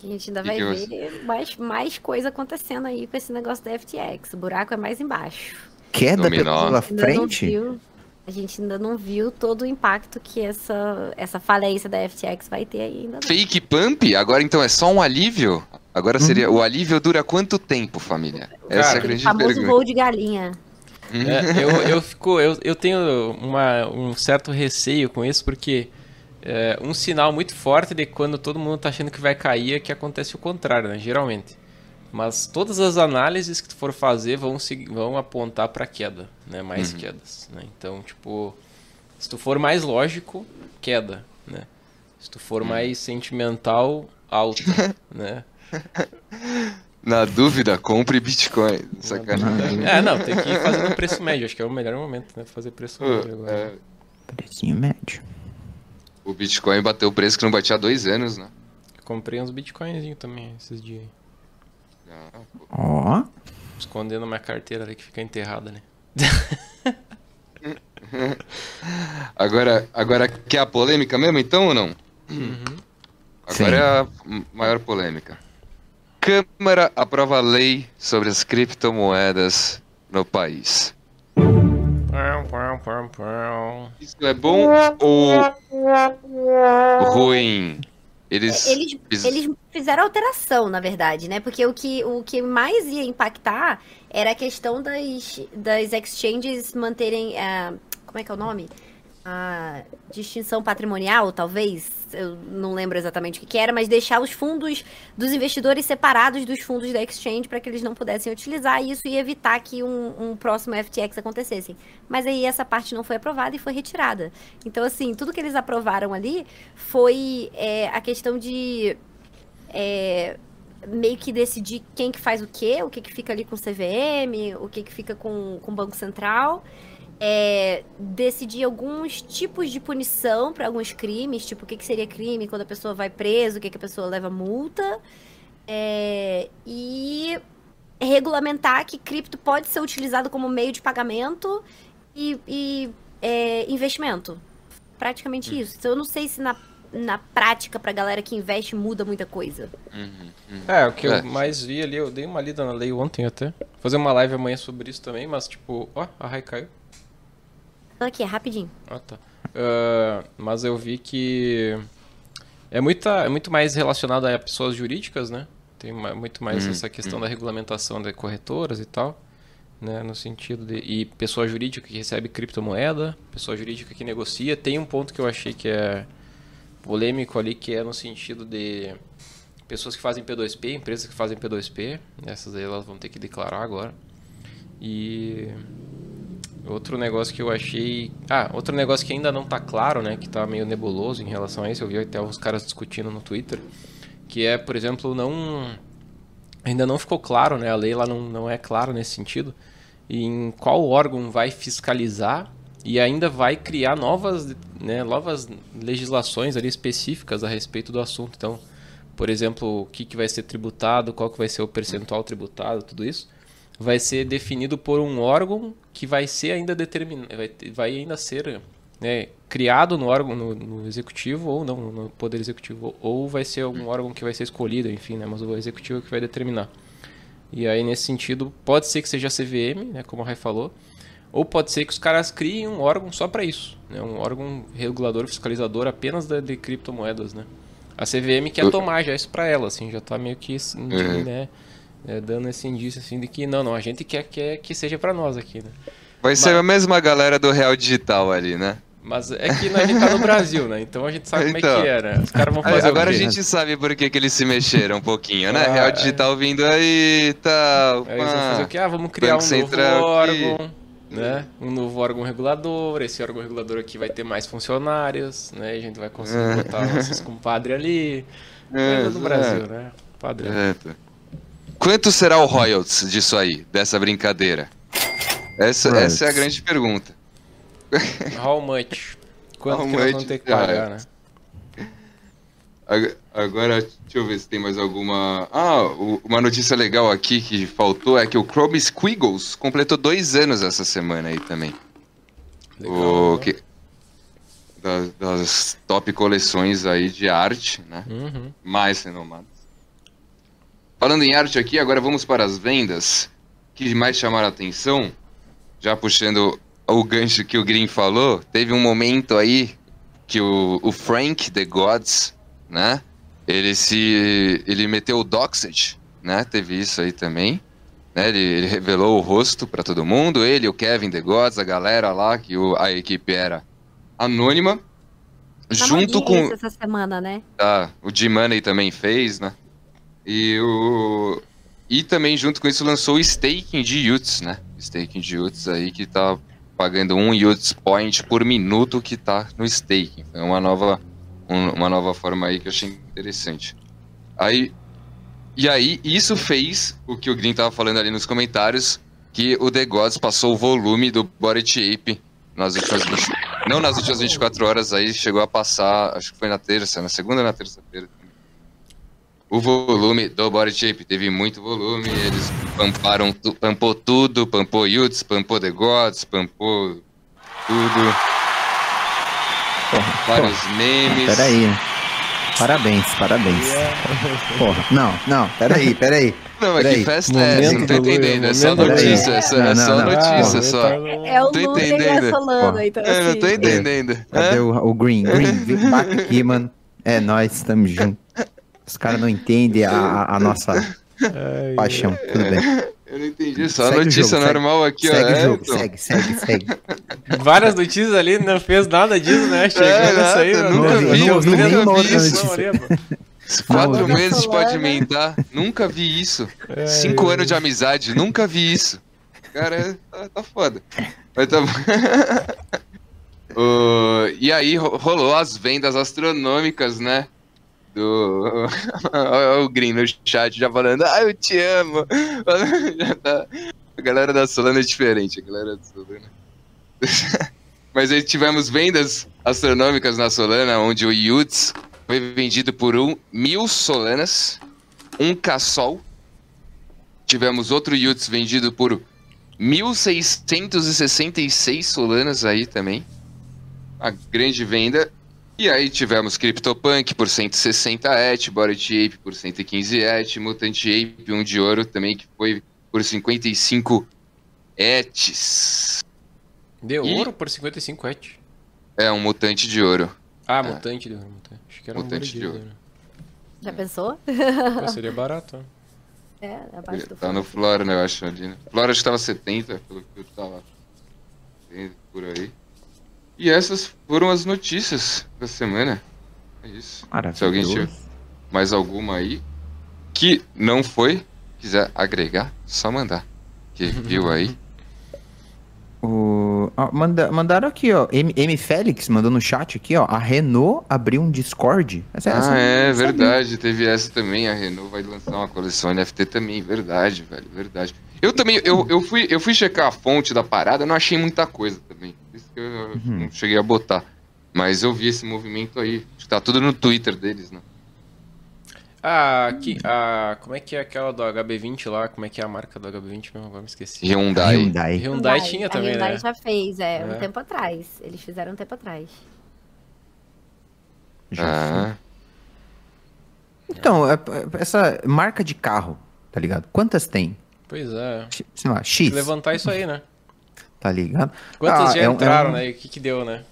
Speaker 3: A gente ainda vai
Speaker 2: que
Speaker 3: ver mais, mais coisa acontecendo aí com esse negócio da FTX. O buraco é mais embaixo.
Speaker 1: Queda
Speaker 2: Dominó.
Speaker 1: pela frente?
Speaker 3: A gente ainda não viu todo o impacto que essa, essa falência da FTX vai ter ainda. não.
Speaker 2: Fake pump? Agora então é só um alívio? Agora seria. O alívio dura quanto tempo, família? Essa é a
Speaker 4: Cara,
Speaker 2: grande
Speaker 3: famoso
Speaker 2: pergunta.
Speaker 3: voo de galinha.
Speaker 4: É, eu, eu, fico, eu, eu tenho uma, um certo receio com isso, porque é, um sinal muito forte de quando todo mundo está achando que vai cair é que acontece o contrário, né? Geralmente. Mas todas as análises que tu for fazer vão, vão apontar para queda, né? Mais uhum. quedas, né? Então, tipo, se tu for mais lógico, queda, né? Se tu for uhum. mais sentimental, alta, né?
Speaker 2: Na dúvida, compre Bitcoin. Sacanagem.
Speaker 4: É, não, tem que ir fazendo preço médio. Acho que é o melhor momento, né? Fazer preço médio agora. É...
Speaker 1: Precinho médio.
Speaker 2: O Bitcoin bateu o preço que não batia há dois anos, né?
Speaker 4: Eu comprei uns Bitcoinzinhos também esses dias.
Speaker 1: Ó. Oh.
Speaker 4: Escondendo minha carteira ali que fica enterrada, né?
Speaker 2: agora, agora quer a polêmica mesmo então ou não?
Speaker 4: Uhum.
Speaker 2: Agora Sim. é a maior polêmica. Câmara aprova lei sobre as criptomoedas no país. Isso é bom ou ruim? Eles,
Speaker 3: é, eles, eles fizeram alteração, na verdade, né? Porque o que, o que mais ia impactar era a questão das, das exchanges manterem. Uh, como é que é o nome? A distinção patrimonial, talvez, eu não lembro exatamente o que, que era, mas deixar os fundos dos investidores separados dos fundos da exchange para que eles não pudessem utilizar isso e evitar que um, um, próximo FTX acontecesse. Mas aí essa parte não foi aprovada e foi retirada. Então, assim, tudo que eles aprovaram ali foi é, a questão de é, meio que decidir quem que faz o quê, o que, que fica ali com o CVM, o que, que fica com, com o Banco Central é, decidir alguns tipos de punição para alguns crimes, tipo o que, que seria crime quando a pessoa vai preso, o que, que a pessoa leva multa, é, e regulamentar que cripto pode ser utilizado como meio de pagamento e, e é, investimento. Praticamente hum. isso. Então eu não sei se na, na prática, pra galera que investe, muda muita coisa.
Speaker 2: Uhum, uhum.
Speaker 4: É, o que eu é. mais vi ali, eu dei uma lida na lei ontem até. Vou fazer uma live amanhã sobre isso também, mas tipo, ó, a Rai caiu.
Speaker 3: Aqui, é rapidinho.
Speaker 4: Ah, tá. Uh, mas eu vi que é, muita, é muito mais relacionado a pessoas jurídicas, né? Tem muito mais hum, essa questão hum. da regulamentação de corretoras e tal, né? No sentido de... E pessoa jurídica que recebe criptomoeda, pessoa jurídica que negocia. Tem um ponto que eu achei que é polêmico ali, que é no sentido de pessoas que fazem P2P, empresas que fazem P2P. Essas aí elas vão ter que declarar agora. E Outro negócio que eu achei. Ah, outro negócio que ainda não tá claro, né? Que tá meio nebuloso em relação a isso. Eu vi até uns caras discutindo no Twitter. Que é, por exemplo, não. Ainda não ficou claro, né? A lei lá não, não é clara nesse sentido. Em qual órgão vai fiscalizar e ainda vai criar novas, né, novas legislações ali específicas a respeito do assunto. Então, por exemplo, o que, que vai ser tributado, qual que vai ser o percentual tributado, tudo isso vai ser definido por um órgão que vai ser ainda determinado, vai, vai ainda ser né, criado no órgão no, no, executivo ou não no poder executivo ou vai ser algum órgão que vai ser escolhido, enfim, né, mas o executivo é que vai determinar. E aí nesse sentido pode ser que seja a CVM, né, como a Rai falou, ou pode ser que os caras criem um órgão só para isso, né, um órgão regulador, fiscalizador apenas de, de criptomoedas, né. A CVM quer tomar já isso para ela, assim, já está meio que, uhum. né, é, dando esse indício assim de que não, não, a gente quer, quer que seja para nós aqui, né?
Speaker 2: Vai Mas... ser a mesma galera do Real Digital ali, né?
Speaker 4: Mas é que a gente tá no Brasil, né? Então a gente sabe então, como é que então. é, né? Os caras vão fazer
Speaker 2: Agora a gente sabe por que, que eles se mexeram um pouquinho, né? Ah, Real Digital é. vindo aí e tal.
Speaker 4: Aí eles vão fazer o quê? Ah, vamos criar Banco um novo órgão, aqui. né? Um novo órgão regulador. Esse órgão regulador aqui vai ter mais funcionários, né? A gente vai conseguir é. botar nossos compadres ali. É, do Brasil, né? Padre. É, tá.
Speaker 2: Quanto será o royalties disso aí, dessa brincadeira? Essa, essa é a grande pergunta.
Speaker 4: How much? Quanto How que nós vamos ter que pagar, né?
Speaker 2: Agora, deixa eu ver se tem mais alguma. Ah, uma notícia legal aqui que faltou é que o Chrome Squiggles completou dois anos essa semana aí também. Legal, o que... das, das, top coleções aí de arte, né?
Speaker 4: Uhum.
Speaker 2: Mais renomadas. Falando em arte aqui, agora vamos para as vendas que mais chamaram a atenção. Já puxando o gancho que o Green falou, teve um momento aí que o, o Frank The Gods, né? Ele se ele meteu o Doxed, né? Teve isso aí também. né? Ele, ele revelou o rosto pra todo mundo, ele, o Kevin, The Gods, a galera lá, que o- a equipe era anônima.
Speaker 3: Tá
Speaker 2: junto com.
Speaker 3: essa semana, né?
Speaker 2: Tá, o G-Money também fez, né? E o. E também junto com isso lançou o staking de Yuts, né? Staking de Yuts aí que tá pagando um Yuts point por minuto que tá no staking. É uma nova, um- uma nova forma aí que eu achei interessante. Aí. E aí, isso fez o que o Green tava falando ali nos comentários, que o The Gods passou o volume do Body Ape nas últimas 20, não nas últimas 24 horas aí, chegou a passar, acho que foi na terça, na segunda ou na terça-feira. O volume do Body Shape teve muito volume, eles pamparam, tu, pampou tudo, pampou Yuts, pampou The Gods, pampou tudo,
Speaker 1: Porra,
Speaker 2: vários
Speaker 1: porra,
Speaker 2: memes.
Speaker 1: peraí, né? Parabéns, parabéns. Porra, não, não, peraí, peraí.
Speaker 2: Não, mas
Speaker 1: Peraí,
Speaker 2: que festa é essa? Não tô entendendo, é só notícia, é só,
Speaker 1: Não,
Speaker 2: é
Speaker 1: não,
Speaker 2: só
Speaker 1: não.
Speaker 2: notícia,
Speaker 4: Ah,
Speaker 2: só.
Speaker 4: tá-
Speaker 3: É o
Speaker 2: Tô
Speaker 3: Lula e
Speaker 2: entendendo.
Speaker 3: a Solana, então
Speaker 2: Eu não tô
Speaker 3: assim.
Speaker 2: entendendo.
Speaker 1: Cadê
Speaker 2: Hã?
Speaker 1: o, o Green? Green, vem bate aqui, mano. É nóis, estamos juntos. Os caras não entendem a, a- a nossa
Speaker 4: Ai,
Speaker 1: paixão. Tudo bem.
Speaker 2: Eu não entendi, só
Speaker 1: Segue o
Speaker 2: notícia
Speaker 1: jogo, segue.
Speaker 2: normal aqui, ó.
Speaker 1: segue
Speaker 2: é,
Speaker 1: o jogo,
Speaker 2: então.
Speaker 1: segue, segue, segue.
Speaker 4: Várias notícias ali, não fez nada disso, né? Chegando
Speaker 2: É,
Speaker 4: isso aí, meu
Speaker 2: nunca
Speaker 1: vi,
Speaker 4: eu
Speaker 1: não vi
Speaker 4: ver
Speaker 1: outra
Speaker 4: isso,
Speaker 2: Quatro
Speaker 1: Não,
Speaker 2: meses
Speaker 3: Solana.
Speaker 2: pode mentar. Nunca vi isso.
Speaker 4: Ai,
Speaker 2: Cinco anos de amizade, nunca vi isso. Cara, é- tá, tá foda. Mas tá bom. O- e aí ro- rolou as vendas astronômicas, né? Do. O Green no chat já falando, ah, eu te amo. Tá- A galera da Solana é diferente, a galera da Solana. Mas aí tivemos vendas astronômicas na Solana, onde o Yuts foi vendido por um mil Solanas, um Cassol. Tivemos outro Yuts vendido por 1.666 Solanas aí também. A grande venda. E aí tivemos CryptoPunk por 160 ETH, Bored Ape por 115 ETH, Mutant Ape, um de ouro também, que foi por 55 ETHs.
Speaker 4: Deu
Speaker 2: E-
Speaker 4: ouro por 55 et.
Speaker 2: É, um mutante de ouro.
Speaker 4: Ah, mutante deu mutante. Acho que era
Speaker 2: Mutante
Speaker 4: um
Speaker 2: de
Speaker 4: ouro.
Speaker 2: ouro.
Speaker 3: Já pensou?
Speaker 4: Pô, seria barato. né?
Speaker 3: É, abaixo do
Speaker 2: Tá no. Flora, né, eu acho ali, né? Flora acho que tava 70, pelo que eu tava vendo por aí. E essas foram as notícias da semana. É isso. Se alguém tiver mais alguma aí que não foi, quiser agregar, só mandar. Que viu aí.
Speaker 1: O, ó, manda- mandaram aqui, ó. M, M. Félix mandou no chat aqui, ó. A Renault abriu um Discord. Essa, essa
Speaker 2: Ah,
Speaker 1: eu
Speaker 2: é verdade. Teve essa também. A Renault vai lançar uma coleção NFT também. Verdade, velho. Verdade. Eu também, eu, eu, fui, eu fui checar a fonte da parada, não achei muita coisa também. Que eu
Speaker 1: Uhum.
Speaker 2: não cheguei a botar. Mas eu vi esse movimento aí. Acho que tá tudo no Twitter deles, né?
Speaker 4: Ah, aqui, ah, como é que é aquela do HB20 lá? Como é que é a marca do HB20 mesmo? Agora me esqueci.
Speaker 2: Hyundai.
Speaker 1: Hyundai.
Speaker 4: Hyundai tinha
Speaker 3: a
Speaker 4: também,
Speaker 3: Hyundai
Speaker 4: né?
Speaker 3: já fez, é,
Speaker 4: É.
Speaker 3: um tempo atrás. Eles fizeram um tempo atrás.
Speaker 1: Já
Speaker 2: Ah,
Speaker 1: Então, é- é- essa marca de carro, tá ligado? Quantas tem?
Speaker 4: Pois é.
Speaker 1: Sei lá,
Speaker 4: Tem
Speaker 1: X,
Speaker 4: que levantar isso aí, né?
Speaker 1: Tá ligado?
Speaker 4: Quantas
Speaker 1: Ah,
Speaker 4: já
Speaker 1: é é
Speaker 4: entraram,
Speaker 1: um-
Speaker 4: né? E o que que deu, né?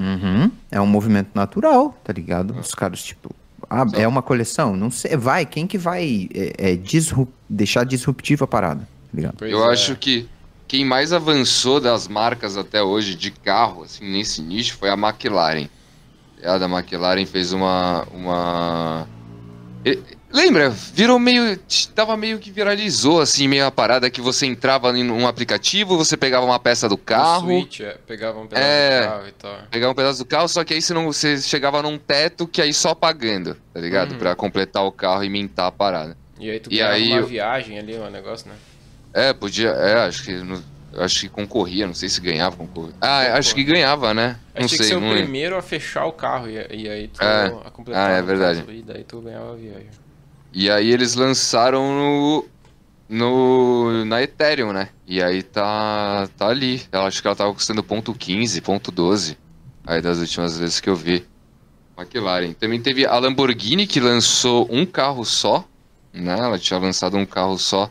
Speaker 1: Uhum. É um movimento natural, tá ligado? Os caras, tipo, ah, é uma coleção? Não sei, vai, quem que vai é, é, disru- deixar disruptiva a parada, tá
Speaker 2: eu
Speaker 4: é.
Speaker 2: acho que quem mais avançou das marcas até hoje de carro, assim, nesse nicho, foi a McLaren. A da McLaren fez uma. uma... Lembra? Virou meio. Tava meio que viralizou, assim, meio a parada que você entrava em um aplicativo, você pegava uma peça do carro.
Speaker 4: Switch, é, pegava um pedaço
Speaker 2: É.
Speaker 4: do carro e tal.
Speaker 2: Pegava um pedaço do carro, só que aí você, não, você chegava num teto que aí só pagando, tá ligado?
Speaker 4: Uhum.
Speaker 2: Pra completar o carro e mintar a parada.
Speaker 4: E aí tu
Speaker 2: E
Speaker 4: ganhava
Speaker 2: aí
Speaker 4: uma viagem ali, um negócio, né?
Speaker 2: É, podia. É, acho que. no- acho que concorria, não sei se ganhava, concorria. Ah, acho que ganhava, né? Não
Speaker 4: que
Speaker 2: sei,
Speaker 4: ser
Speaker 2: não
Speaker 4: o primeiro a fechar o carro e, e aí tu
Speaker 2: É.
Speaker 4: a completar
Speaker 2: Ah, é
Speaker 4: no
Speaker 2: verdade.
Speaker 4: caso, e daí tu ganhava a viagem.
Speaker 2: E aí eles lançaram no. no na Ethereum, né? E aí tá. tá ali. Eu acho que ela tava custando ponto .15, ponto .12. Aí das últimas vezes que eu vi. McLaren. Também teve a Lamborghini que lançou um carro só, né? Ela tinha lançado um carro só.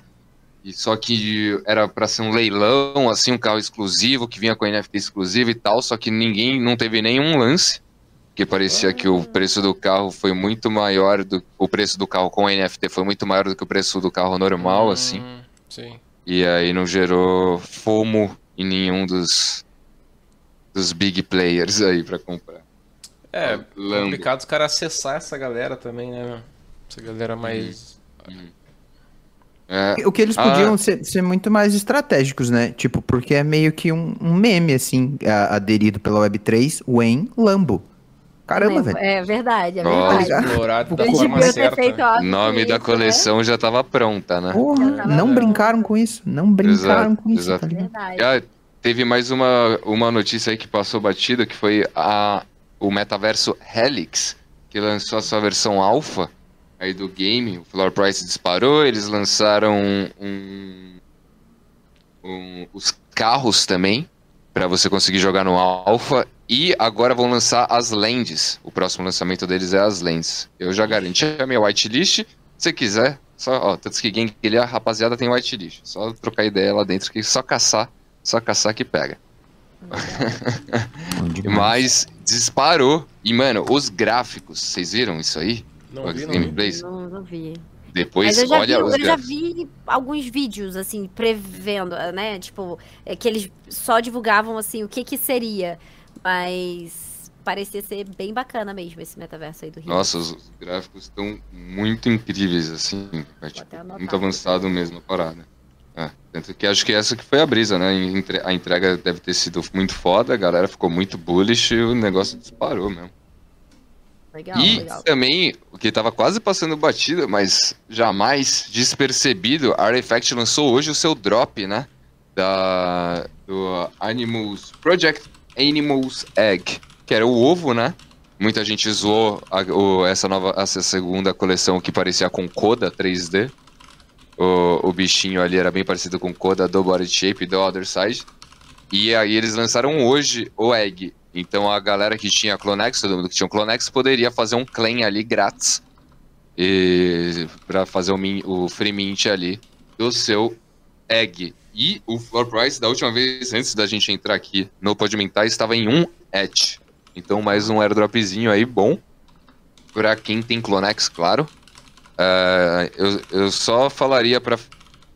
Speaker 2: E só que era pra ser um leilão, assim, um carro exclusivo, que vinha com NFT exclusivo e tal, só que ninguém, não teve nenhum lance. Porque parecia que o preço do carro foi muito maior do. O preço do carro com NFT foi muito maior do que o preço do carro normal,
Speaker 4: Hum,
Speaker 2: assim.
Speaker 4: Sim.
Speaker 2: E aí não gerou FOMO em nenhum dos, dos big players aí pra comprar.
Speaker 4: É,
Speaker 2: Lambo.
Speaker 4: complicado os caras acessar essa galera também, né? Essa galera mais.
Speaker 2: É,
Speaker 1: O que eles
Speaker 2: Ah.
Speaker 1: podiam ser, ser muito mais estratégicos, né? Tipo, porque é meio que um, um meme, assim, a- aderido pela Web3, Wayne Lambo. Caramba,
Speaker 3: Né?
Speaker 1: velho.
Speaker 3: É verdade, é
Speaker 2: Nossa.
Speaker 3: verdade.
Speaker 4: explorado da forma certa. né?
Speaker 2: nome
Speaker 3: com
Speaker 2: da
Speaker 3: isso,
Speaker 2: coleção já tava pronta, né?
Speaker 1: Porra,
Speaker 3: tava
Speaker 1: não brincaram com isso. Não brincaram
Speaker 2: Exato,
Speaker 1: com isso,
Speaker 2: exato.
Speaker 1: tá
Speaker 3: Né?
Speaker 1: ligado?
Speaker 3: Verdade.
Speaker 2: Ah, teve mais uma, uma notícia aí que passou batida, que foi a, o metaverso Helix, que lançou a sua versão alpha aí do game. O floor price disparou, eles lançaram um, um- os carros também, para você conseguir jogar no alpha. E agora vão lançar as lentes. O próximo lançamento deles é as lentes. Eu já garanti a minha whitelist. Se quiser, só, ó, tanto que Game ele a rapaziada tem whitelist. Só trocar ideia lá dentro que só caçar, só caçar que pega. Mas disparou. E, mano, os gráficos, vocês viram isso aí?
Speaker 4: Não
Speaker 2: Os
Speaker 4: vi,
Speaker 2: gameplays?
Speaker 3: Não, não vi.
Speaker 2: Depois,
Speaker 3: Mas eu já,
Speaker 2: olha
Speaker 3: vi,
Speaker 2: os
Speaker 3: eu já vi alguns vídeos, assim, prevendo, né? Tipo, é que eles só divulgavam, assim, o que que seria. Mas parecia ser bem bacana mesmo esse metaverso aí do Rio.
Speaker 2: Nossa, os, os gráficos estão muito incríveis, assim. É, tipo, muito avançado mesmo a parada. É, tanto que acho que essa que foi a brisa, né? A entrega deve ter sido muito foda, a galera ficou muito bullish e o negócio disparou mesmo.
Speaker 3: Legal,
Speaker 2: e
Speaker 3: legal.
Speaker 2: também, o que tava quase passando batida, mas jamais despercebido, a Artifact lançou hoje o seu drop, né? Da, do Animals Project Animals Egg, que era o ovo, né? Muita gente zoou a- o- essa nova, essa segunda coleção que parecia com Coda 3D. O, o bichinho ali era bem parecido com Coda do Body Shape e do Other Side. E aí eles lançaram hoje o Egg. Então a galera que tinha Clonex, todo mundo que tinha um Clonex, poderia fazer um claim ali grátis. E para fazer o, min- o free mint ali do seu Egg. E o floor price da última vez, antes da gente entrar aqui no Podimentar, estava em 1 ETH. Então mais um airdropzinho aí bom. Pra quem tem Clonex, claro. Ah, eu, eu só falaria pra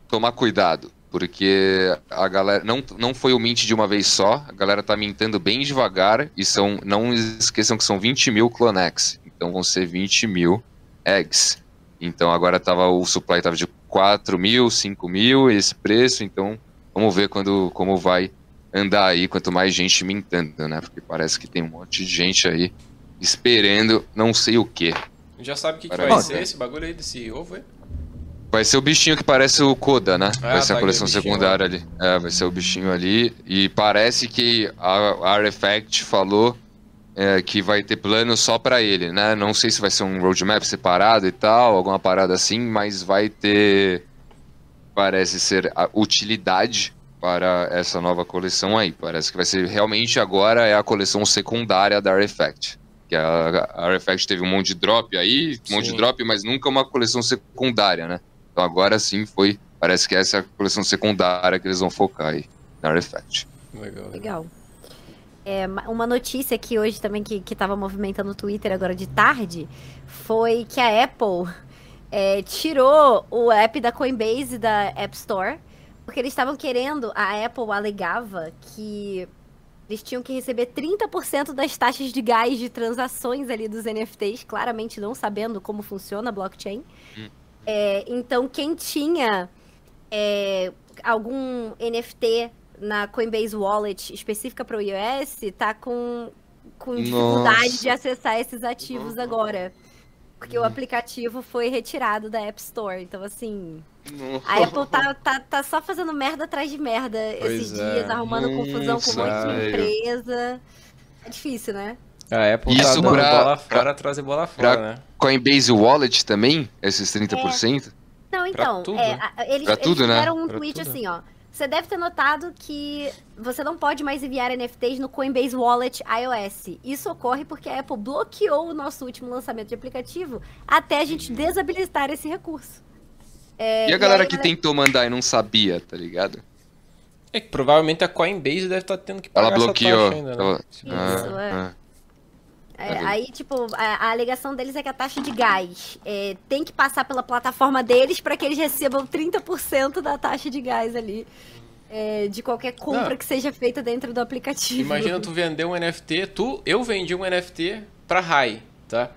Speaker 2: tomar cuidado. Porque a galera. Não, não foi o mint de uma vez só. A galera tá mintando bem devagar. E são. Não esqueçam que são 20 mil Clonex. Então vão ser 20 mil eggs. Então agora tava, o supply tava de 4 mil, 5 mil, esse preço. Então vamos ver quando, como vai andar aí. Quanto mais gente mintando, né? Porque parece que tem um monte de gente aí esperando não sei o que.
Speaker 4: Já sabe o que, que vai ser esse bagulho aí desse ovo aí?
Speaker 2: Vai ser o bichinho que parece o Koda, né?
Speaker 4: Ah,
Speaker 2: vai ser
Speaker 4: tá,
Speaker 2: a coleção secundária ali. É, vai ser o bichinho ali. E parece que a, a Artifact falou é, que vai ter plano só pra ele, né? Não sei se vai ser um roadmap separado e tal, alguma parada assim, mas vai ter. Parece ser a utilidade para essa nova coleção aí. Parece que vai ser realmente agora é a coleção secundária da Artifact. Que a, a Artifact teve um monte de drop aí, um monte de
Speaker 4: Sim.
Speaker 2: drop, mas nunca uma coleção secundária, né? Então agora sim foi. Parece que essa é a coleção secundária que eles vão focar aí na Artifact.
Speaker 4: Legal.
Speaker 3: Legal. É, ma- uma notícia que hoje também que, que tava movimentando o Twitter agora de tarde foi que a Apple é, tirou o app da Coinbase da App Store porque eles estavam querendo, a Apple alegava que eles tinham que receber 30% das taxas de gás de transações ali dos NFTs, claramente não sabendo como funciona a blockchain.
Speaker 2: Hum.
Speaker 3: É, então, quem tinha é, algum NFT na Coinbase Wallet específica para o iOS tá com, com dificuldade
Speaker 2: Nossa.
Speaker 3: de acessar esses ativos agora. Porque o aplicativo foi retirado da App Store. Então, assim, a Apple tá, tá, tá só fazendo merda atrás de merda esses
Speaker 4: Pois é.
Speaker 3: dias, arrumando confusão com um monte de
Speaker 2: Nossa,
Speaker 3: empresa. É difícil, né?
Speaker 4: A Apple tá
Speaker 2: Isso
Speaker 4: dando
Speaker 2: pra-
Speaker 4: bola
Speaker 2: pra-
Speaker 4: fora, trazer bola fora, né?
Speaker 2: Coinbase Wallet também, esses 30%?
Speaker 3: Não, então,
Speaker 4: tudo,
Speaker 3: é,
Speaker 4: né?
Speaker 3: eles,
Speaker 2: Pra tudo,
Speaker 3: eles
Speaker 2: né?
Speaker 3: fizeram um
Speaker 4: Pra
Speaker 3: tweet
Speaker 4: tudo.
Speaker 3: assim, ó. Você deve ter notado que você não pode mais enviar NFTs no Coinbase Wallet iOS. Isso ocorre porque a Apple bloqueou o nosso último lançamento de aplicativo até a gente desabilitar esse recurso. É,
Speaker 2: e a galera
Speaker 3: aí
Speaker 2: que tentou mandar e não sabia, tá ligado?
Speaker 4: É que provavelmente a Coinbase deve estar tendo que
Speaker 2: Ela
Speaker 4: pagar essa
Speaker 2: bloqueou.
Speaker 4: taxa ainda, né?
Speaker 2: Ela-
Speaker 3: Isso,
Speaker 2: Ah,
Speaker 3: é.
Speaker 2: ah.
Speaker 3: É, aí, tipo, a, a, alegação deles é que a taxa de gás é, tem que passar pela plataforma deles para que eles recebam 30% da taxa de gás ali. É, de qualquer compra Não. que seja feita dentro do aplicativo.
Speaker 4: Imagina tu vender um NFT, tu, eu vendi um NFT pra Rai, tá?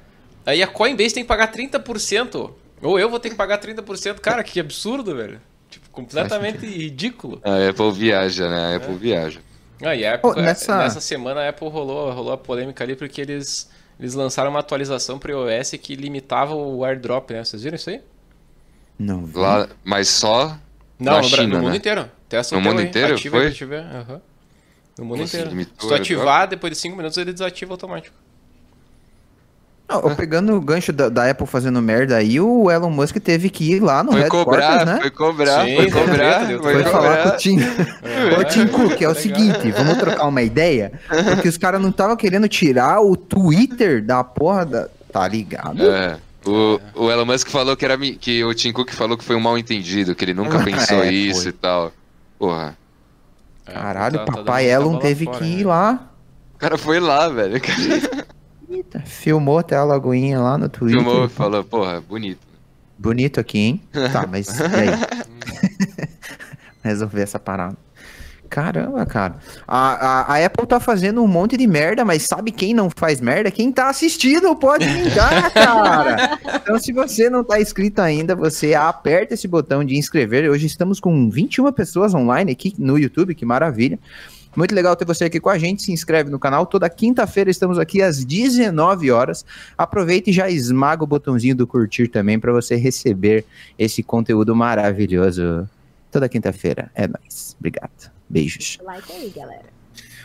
Speaker 4: Aí a Coinbase tem que pagar 30%, ou eu vou ter que pagar 30%. Cara, que absurdo, velho. Tipo, completamente ridículo.
Speaker 2: A Apple viaja, né? A Apple é. viaja.
Speaker 4: Ah, e a Apple, Pô, nessa... nessa semana a Apple rolou, rolou a polêmica ali porque eles, eles lançaram uma atualização para iOS que limitava o airdrop, né? Vocês viram isso aí?
Speaker 1: Não. Vi.
Speaker 2: Lá, mas só
Speaker 4: Não,
Speaker 2: na
Speaker 4: no,
Speaker 2: China,
Speaker 4: no
Speaker 2: né?
Speaker 4: mundo inteiro.
Speaker 2: Testa no mundo aí. inteiro?
Speaker 4: Ativa
Speaker 2: foi?
Speaker 4: Ativer. Uhum. No mundo Nossa, inteiro. Se tu ativar, depois de 5 minutos ele desativa automático.
Speaker 1: Não, pegando o gancho da, da, Apple fazendo merda aí, o Elon Musk teve que ir lá no
Speaker 2: foi cobrar, né? Foi cobrar, Sim, foi cobrar, foi,
Speaker 1: foi
Speaker 2: cobrar.
Speaker 1: falar com o Tim, é, o Tim Cook, é o seguinte, vamos trocar uma ideia, porque os caras não estavam querendo tirar o Twitter da porra da... Tá ligado?
Speaker 2: É. O, o Elon Musk falou que era que o Tim Cook falou que foi um mal entendido, que ele nunca pensou é, isso foi. e tal. Porra.
Speaker 1: É, Caralho, tá, papai tá Elon teve fora, que ir né? lá.
Speaker 2: O cara foi lá, velho.
Speaker 1: Eita, filmou até a lagoinha lá no Twitter.
Speaker 2: Filmou e falou, porra, bonito.
Speaker 1: Bonito aqui, hein? Tá, mas e aí? Resolver essa parada. Caramba, cara. A, a, a, Apple tá fazendo um monte de merda, mas sabe quem não faz merda? Quem tá assistindo pode ligar, cara. Então, se você não tá inscrito ainda, você aperta esse botão de inscrever. Hoje estamos com 21 pessoas online aqui no YouTube, que maravilha. Muito legal ter você aqui com a gente. Se inscreve no canal. Toda quinta-feira estamos aqui às 19 horas. Aproveita e já esmaga o botãozinho do curtir também para você receber esse conteúdo maravilhoso. Toda quinta-feira. É nóis. Obrigado. Beijos.
Speaker 3: Like aí, galera.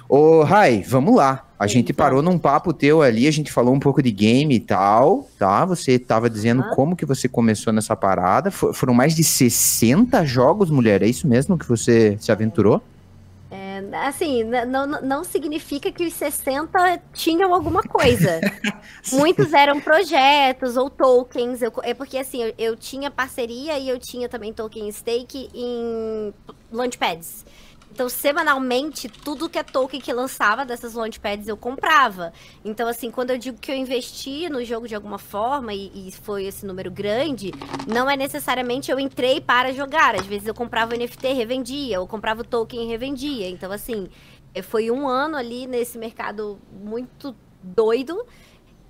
Speaker 1: Ô, Rai, vamos lá. A gente parou num papo teu ali, a gente falou um pouco de game e tal, tá? Você tava dizendo como que você começou nessa parada. For, foram mais de 60 jogos, mulher, é isso mesmo que você se aventurou?
Speaker 3: É, assim, não, não significa que os 60 tinham alguma coisa. Muitos eram projetos ou tokens. Eu, é porque assim, eu, eu, tinha parceria e eu tinha também token stake em launchpads. Então, semanalmente, tudo que é token que lançava dessas launchpads eu comprava. Então, assim, quando eu digo que eu investi no jogo de alguma forma e, e, foi esse número grande, não é necessariamente eu entrei para jogar. Às vezes eu comprava o NFT e revendia, ou comprava o token e revendia. Então, assim, é, foi um ano ali nesse mercado muito doido,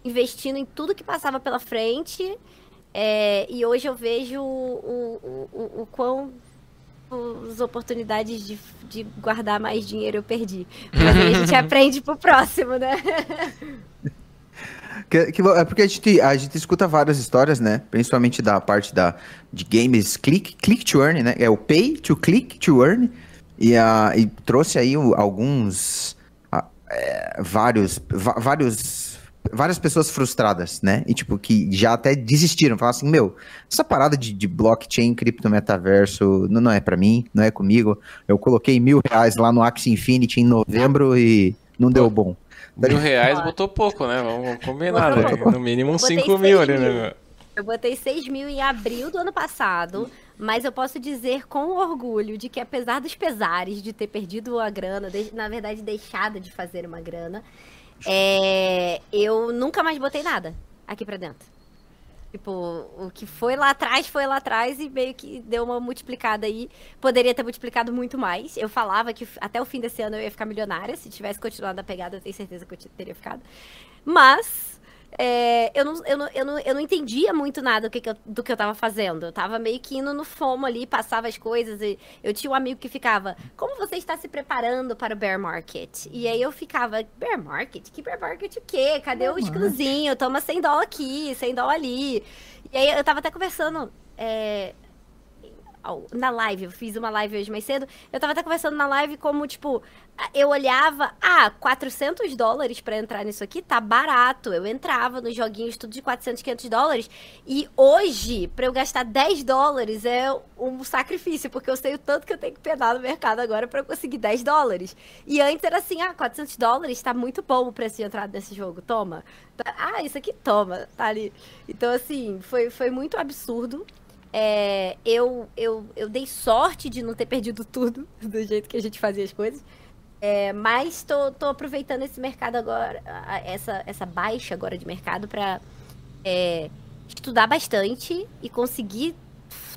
Speaker 3: investindo em tudo que passava pela frente. É, e hoje eu vejo o, o, o, o quão as oportunidades de, de guardar mais dinheiro eu perdi. Mas aí a gente aprende pro próximo, né?
Speaker 1: Que, que, é porque a gente, a gente escuta várias histórias, né? Principalmente da parte da, de games click, click to earn, né? É o pay to click to earn. E, uh, e trouxe aí alguns. Uh, é, vários, vários várias pessoas frustradas, né? E tipo, que já até desistiram, falaram assim, meu, essa parada de, de blockchain, criptometaverso, não, não é para mim, não é comigo. Eu coloquei mil reais lá no Axie Infinity em novembro e não deu bom.
Speaker 4: Mil reais botou pouco, né? Vamos combinar, né? No mínimo uns 5 mil ali, né?
Speaker 3: Eu botei 6 mil em abril do ano passado, mas eu posso dizer com orgulho de que apesar dos pesares de ter perdido a grana, de, na verdade deixado de fazer uma grana, é, eu nunca mais botei nada aqui pra dentro. Tipo, o que foi lá atrás, foi lá atrás e meio que deu uma multiplicada aí. Poderia ter multiplicado muito mais. Eu falava que até o fim desse ano eu ia ficar milionária. Se tivesse continuado a pegada, eu tenho certeza que eu teria ficado. Mas é, eu, não, eu, não, eu, não, eu não entendia muito nada do que, que eu, do que eu tava fazendo. Eu tava meio que indo no fomo ali, passava as coisas. E eu tinha um amigo que ficava, como você está se preparando para o bear market? E aí eu ficava, bear market? Que bear market o quê? Cadê bear o exclusinho? Toma 100 dólares aqui, 100 dólares ali. E aí eu tava até conversando é, na live, eu fiz uma live hoje mais cedo, eu tava até conversando na live como, tipo, eu olhava, ah, 400 dólares para entrar nisso aqui tá barato. Eu entrava nos joguinhos tudo de 400, 500 dólares. E hoje, para eu gastar 10 dólares é um sacrifício, porque eu sei o tanto que eu tenho que pegar no mercado agora para conseguir 10 dólares. E antes era assim, ah, 400 dólares tá muito bom o preço de entrada nesse jogo, toma. Ah, isso aqui toma, tá ali. Então, assim, foi, foi muito absurdo. É, eu, eu, eu dei sorte de não ter perdido tudo do jeito que a gente fazia as coisas. É, mas tô, tô aproveitando esse mercado agora, essa, essa baixa agora de mercado para é, estudar bastante e conseguir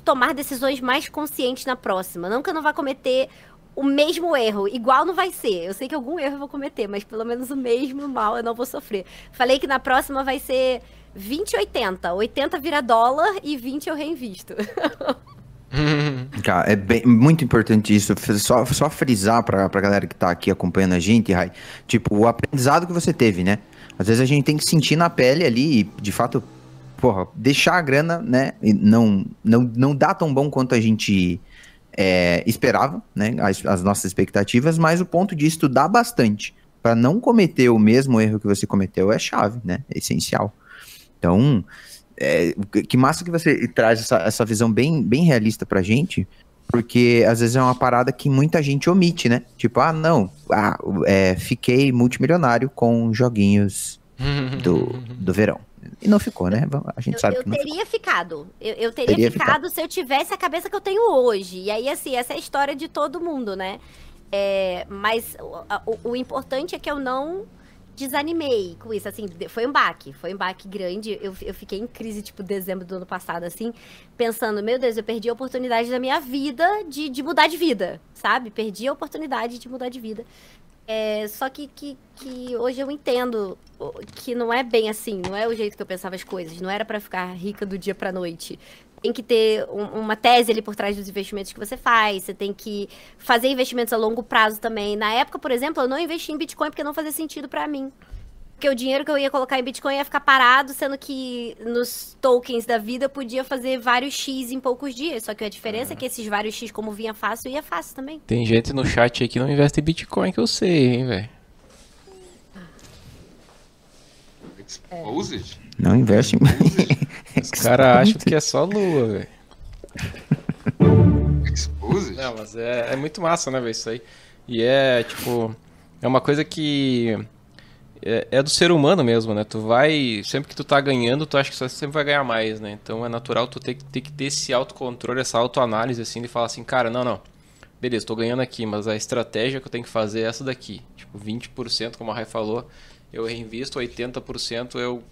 Speaker 3: tomar decisões mais conscientes na próxima. Não que eu não vá cometer o mesmo erro. Igual não vai ser. Eu sei que algum erro eu vou cometer, mas pelo menos o mesmo mal eu não vou sofrer. Falei que na próxima vai ser 20 e 80. 80 vira dólar e 20 eu reinvisto.
Speaker 1: Cara, é bem, muito importante isso. Só, só frisar pra, pra galera que tá aqui acompanhando a gente, Rai, tipo, o aprendizado que você teve, né? Às vezes a gente tem que sentir na pele ali e, de fato, porra, deixar a grana, né? Não, não, não dá tão bom quanto a gente é, esperava, né? As, as, nossas expectativas, mas o ponto de estudar bastante para não cometer o mesmo erro que você cometeu é chave, né? É essencial. Então, é, que massa que você traz essa, essa visão bem, bem realista pra gente, porque às vezes é uma parada que muita gente omite, né? Tipo, ah, não, ah, é, fiquei multimilionário com joguinhos do, do verão. E não ficou, né? A gente
Speaker 3: eu,
Speaker 1: sabe
Speaker 3: eu
Speaker 1: que não
Speaker 3: teria ficou. ficado. Eu, eu teria, teria ficado, ficado, se eu tivesse a cabeça que eu tenho hoje. E aí, assim, essa é a história de todo mundo, né? É, mas o, o, o importante é que eu não desanimei com isso, assim, foi um baque, foi um baque grande, eu, eu fiquei em crise, tipo, dezembro do ano passado, assim, pensando, meu Deus, eu perdi a oportunidade da minha vida de, de mudar de vida, sabe? Perdi a oportunidade de mudar de vida. É, só que, que, que hoje eu entendo que não é bem assim, não é o jeito que eu pensava as coisas, não era para ficar rica do dia pra noite tem que ter um, uma tese ali por trás dos investimentos que você faz, você tem que fazer investimentos a longo prazo também. Na época, por exemplo, eu não investi em Bitcoin porque não fazia sentido para mim. Porque o dinheiro que eu ia colocar em Bitcoin ia ficar parado, sendo que nos tokens da vida eu podia fazer vários X em poucos dias. Só que a diferença é que esses vários X, como vinha fácil, ia fácil também.
Speaker 4: Tem gente no chat aí que não investe em Bitcoin, que eu sei, hein, velho.
Speaker 2: Exposed?
Speaker 1: Não investe em.
Speaker 4: Os caras acham que é só lua, velho.
Speaker 2: Exposed?
Speaker 4: Não, mas é, é muito massa, né, velho, isso aí. E é, tipo, é uma coisa que é, é, do ser humano mesmo, né? Tu vai, sempre que tu tá ganhando, tu acha que você sempre vai ganhar mais, né? Então é natural tu ter, ter que ter esse autocontrole, essa autoanálise, assim, de falar assim, cara, não, não, beleza, tô ganhando aqui, mas a estratégia que eu tenho que fazer é essa daqui. Tipo, 20%, como a Rai falou, eu reinvisto, 80% eu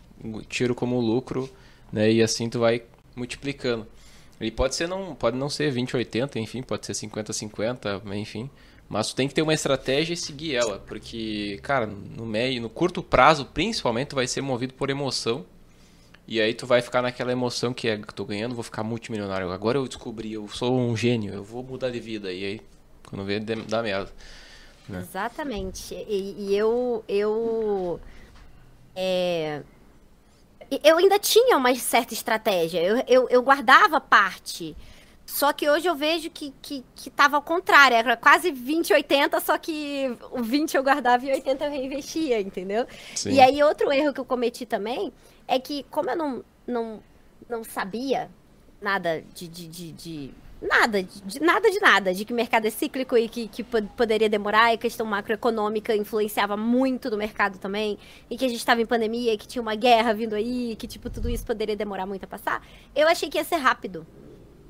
Speaker 4: tiro como lucro, né? E assim tu vai multiplicando. E pode ser não, pode não ser 20 80, enfim, pode ser 50 50, enfim. Mas tu tem que ter uma estratégia e seguir ela, porque, cara, no meio, no curto prazo, principalmente, tu vai ser movido por emoção. E aí tu vai ficar naquela emoção que é, tô ganhando, vou ficar multimilionário. Agora eu descobri, eu sou um gênio, eu vou mudar de vida. E aí, quando vê, dá merda.
Speaker 3: Né? Exatamente. E, e eu, eu é, eu ainda tinha uma certa estratégia. Eu, eu, eu, guardava parte. Só que hoje eu vejo que, que, que tava ao contrário. Era quase 20, 80, só que o 20 eu guardava e 80 eu reinvestia, entendeu? Sim. E aí, outro erro que eu cometi também é que, como eu não, não, não sabia nada de, de, de, de nada, de nada de nada, de que o mercado é cíclico e que, que poderia demorar, e a questão macroeconômica influenciava muito no mercado também, e que a gente estava em pandemia, e que tinha uma guerra vindo aí, que tipo, tudo isso poderia demorar muito a passar, eu achei que ia ser rápido.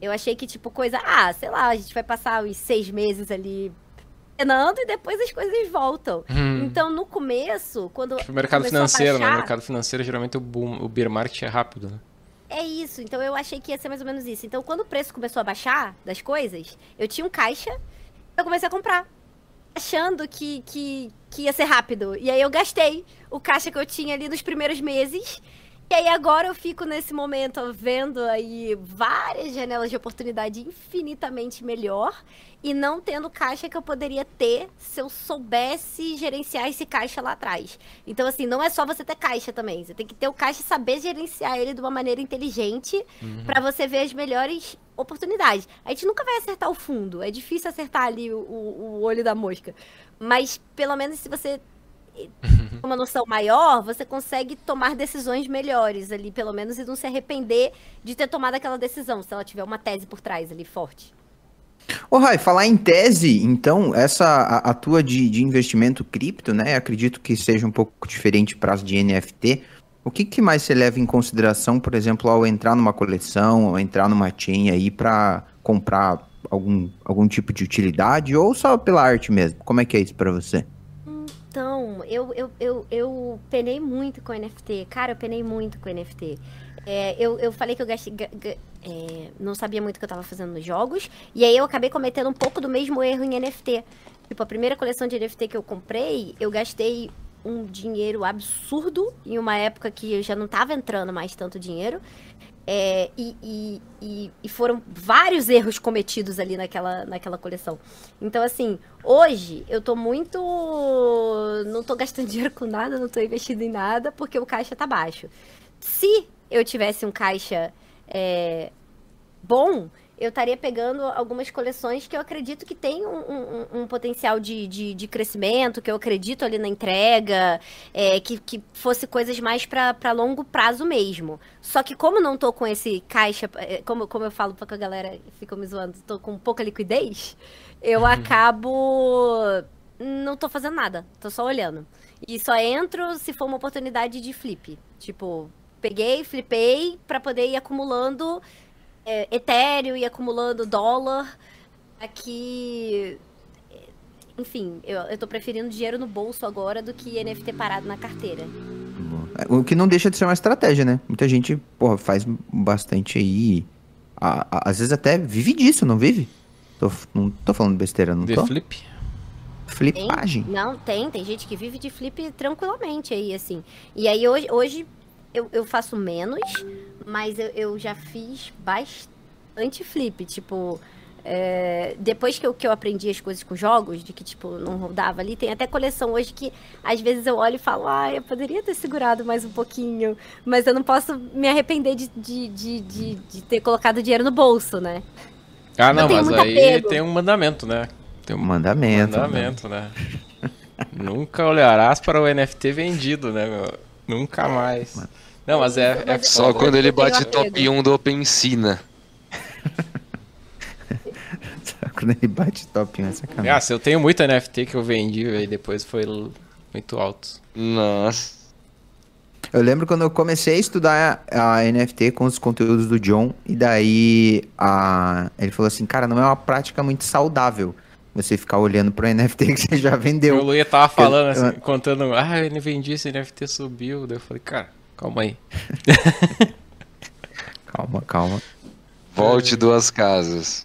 Speaker 3: Eu achei que, tipo, coisa, ah, sei lá, a gente vai passar os seis meses ali penando e depois as coisas voltam. Hum. Então, no começo, quando.
Speaker 4: Tipo, o mercado financeiro, baixar, né? O mercado financeiro, geralmente, o, boom, o bear market é rápido, né?
Speaker 3: É isso, então eu achei que ia ser mais ou menos isso. Então, quando o preço começou a baixar das coisas, eu tinha um caixa, eu comecei a comprar. Achando que, que, que ia ser rápido. E aí eu gastei o caixa que eu tinha ali nos primeiros meses. E aí agora eu fico nesse momento vendo aí várias janelas de oportunidade infinitamente melhor e não tendo caixa que eu poderia ter se eu soubesse gerenciar esse caixa lá atrás. Então, assim, não é só você ter caixa também. Você tem que ter o caixa e saber gerenciar ele de uma maneira inteligente uhum. para você ver as melhores oportunidades. A gente nunca vai acertar o fundo. É difícil acertar ali o, o olho da mosca. Mas, pelo menos, se você uma noção maior, você consegue tomar decisões melhores ali, pelo menos, e não se arrepender de ter tomado aquela decisão, se ela tiver uma tese por trás ali forte.
Speaker 1: Ô, Rai, falar em tese, então, essa a, a tua de, de, investimento cripto, né? Acredito que seja um pouco diferente para as de NFT. O que, que, mais você leva em consideração, por exemplo, ao entrar numa coleção, ao entrar numa chain aí para comprar algum, algum tipo de utilidade ou só pela arte mesmo? Como é que é isso pra você?
Speaker 3: Então, eu, eu, eu, eu penei muito com NFT. Cara, eu penei muito com NFT. É, eu, eu falei que eu gastei. ga- ga- é, não sabia muito o que eu tava fazendo nos jogos. E aí eu acabei cometendo um pouco do mesmo erro em NFT. Tipo, a primeira coleção de NFT que eu comprei, eu gastei um dinheiro absurdo em uma época que eu já não tava entrando mais tanto dinheiro. É, e, e, e, foram vários erros cometidos ali naquela, naquela coleção. Então, assim, hoje eu tô muito. Não tô gastando dinheiro com nada, não tô investindo em nada, porque o caixa tá baixo. Se eu tivesse um caixa é, bom, eu estaria pegando algumas coleções que eu acredito que tem um, um- um potencial de, de, de crescimento, que eu acredito ali na entrega, é, que, que fosse coisas mais para longo prazo mesmo. Só que como não tô com esse caixa, é, como, como eu falo pra que a galera fica me zoando, tô com pouca liquidez, eu acabo. Não tô fazendo nada, tô só olhando. E só entro se for uma oportunidade de flip. Tipo, peguei, flipei pra poder ir acumulando é, Ethereum e acumulando dólar. Aqui. Enfim, eu, eu tô preferindo dinheiro no bolso agora do que NFT parado na carteira.
Speaker 1: O que não deixa de ser uma estratégia, né? Muita gente, porra, faz bastante aí. a- a- às vezes até vive disso, não vive? Tô, não tô falando besteira, não
Speaker 4: The
Speaker 1: tô?
Speaker 4: Flip?
Speaker 3: Tem?
Speaker 1: Flipagem.
Speaker 3: Não, tem. Tem gente que vive de flip tranquilamente aí, assim. E aí hoje, hoje eu, eu faço menos, mas eu, eu já fiz bastante flip. Tipo, é, depois que eu, que eu aprendi as coisas com jogos, de que, tipo, não rodava ali, tem até coleção hoje que às vezes eu olho e falo, ah, eu poderia ter segurado mais um pouquinho, mas eu não posso me arrepender de, de, de, de, de ter colocado dinheiro no bolso, né?
Speaker 4: Ah, não, mas aí
Speaker 3: apego.
Speaker 4: tem um mandamento, né? Tem um
Speaker 1: Mandamento.
Speaker 4: mandamento, né? Nunca olharás para o NFT vendido, né, meu? Nunca mais. Não, mas é, é
Speaker 3: Mas-
Speaker 2: Só quando ele bate top
Speaker 3: apego.
Speaker 2: 1 do OpenSea.
Speaker 1: Quando ele bate top 1 é sacanagem.
Speaker 4: Ah, se eu tenho muito NFT que eu vendi, aí depois foi muito alto.
Speaker 2: Nossa.
Speaker 1: Eu lembro quando eu comecei a estudar a NFT com os conteúdos do John, e daí a... ele falou assim, cara, não é uma prática muito saudável você ficar olhando pro NFT que você já
Speaker 4: O
Speaker 1: vendeu.
Speaker 4: Luia tava falando
Speaker 1: eu-
Speaker 4: assim, contando, ah, eu vendi esse NFT subiu. Daí eu falei, cara, calma aí.
Speaker 1: Calma, calma.
Speaker 2: Volte duas casas.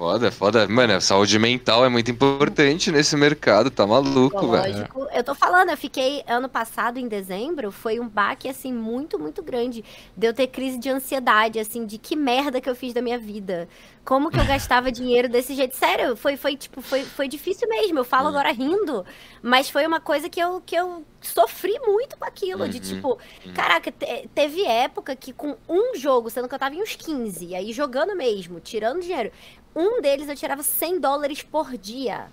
Speaker 2: Foda, foda. Mano, a saúde mental é muito importante nesse mercado, tá maluco, velho.
Speaker 3: Eu tô falando, eu fiquei ano passado, em dezembro, foi um baque, assim, muito, muito grande. De eu ter crise de ansiedade, assim, de que merda que eu fiz da minha vida. Como que eu gastava dinheiro desse jeito? Sério, foi, foi tipo, foi, foi difícil mesmo. Eu falo agora rindo, mas foi uma coisa que eu, que eu sofri muito com aquilo. De
Speaker 2: Uhum.
Speaker 3: tipo, caraca, te- teve época que com um jogo, sendo que eu tava em uns 15, aí jogando mesmo, tirando dinheiro, um deles eu tirava 100 dólares por dia.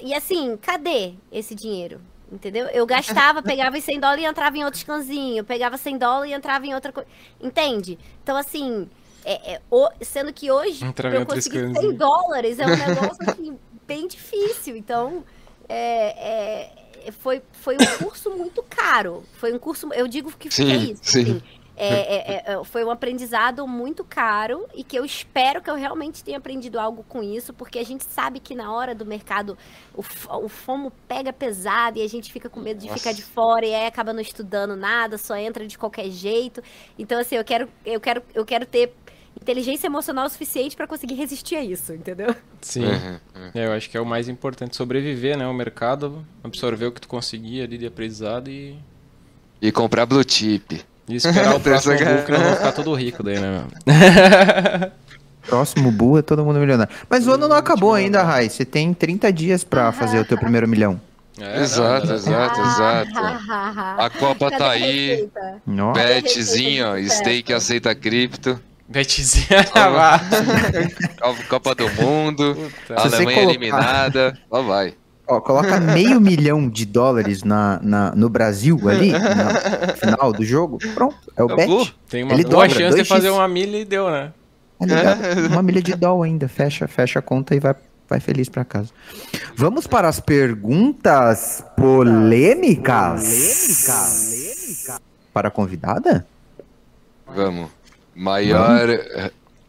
Speaker 3: E assim, cadê esse dinheiro? Entendeu? Eu gastava, pegava os 100 dólares e entrava em outro scanzinho. Eu pegava 100 dólares e entrava em outra coisa. Entende? Então, assim, é, é, o- sendo que hoje,
Speaker 4: Entrava
Speaker 3: eu
Speaker 4: outro
Speaker 3: conseguir 100
Speaker 4: scanzinho.
Speaker 3: dólares é um negócio assim, bem difícil. Então, é, é, foi, foi um curso muito caro. Foi um curso, eu digo que foi
Speaker 2: Sim,
Speaker 3: isso.
Speaker 2: sim.
Speaker 3: assim. É, é, é, foi um aprendizado muito caro e que eu espero que eu realmente tenha aprendido algo com isso, porque a gente sabe que na hora do mercado o, o fomo pega pesado e a gente fica com medo de
Speaker 2: Nossa.
Speaker 3: ficar de fora e aí acaba não estudando nada, só entra de qualquer jeito. Então, assim, eu quero, eu quero, eu quero ter inteligência emocional suficiente para conseguir resistir a isso, entendeu?
Speaker 4: Sim.
Speaker 2: Uhum, uhum.
Speaker 4: É, eu acho que é o mais importante, sobreviver, né? O mercado, absorver o que tu conseguir ali de aprendizado e,
Speaker 2: E comprar blue chip.
Speaker 4: E esperar o próximo
Speaker 2: cara-
Speaker 4: book, não vou ficar todo rico daí, né, meu?
Speaker 1: Próximo bull é todo mundo milionário. Mas o ano não acabou ainda, Rai. Você tem 30 dias pra fazer o teu primeiro milhão.
Speaker 4: É,
Speaker 2: Exato,
Speaker 4: não,
Speaker 2: exato, exato.
Speaker 3: A
Speaker 2: A Copa tá aí.
Speaker 1: Nossa.
Speaker 2: Betzinho, stake
Speaker 3: sucesso.
Speaker 2: aceita cripto.
Speaker 4: Betzinha vá.
Speaker 2: Copa do Mundo.
Speaker 4: Puta.
Speaker 2: Alemanha
Speaker 1: colocar-
Speaker 2: eliminada. Lá vai.
Speaker 1: Ó, coloca meio milhão de dólares na, na- no Brasil ali, no final do jogo. Pronto, é o
Speaker 2: Acabou.
Speaker 1: bet.
Speaker 4: Tem uma
Speaker 1: Ele
Speaker 4: boa
Speaker 1: dobra,
Speaker 4: chance de
Speaker 1: 2x.
Speaker 4: fazer uma milha e deu, né?
Speaker 1: Ligado? Uma milha de dólar ainda. Fecha, fecha a conta e vai, vai feliz pra casa. Vamos para as perguntas polêmicas. Para a convidada?
Speaker 2: Vamos. Maior.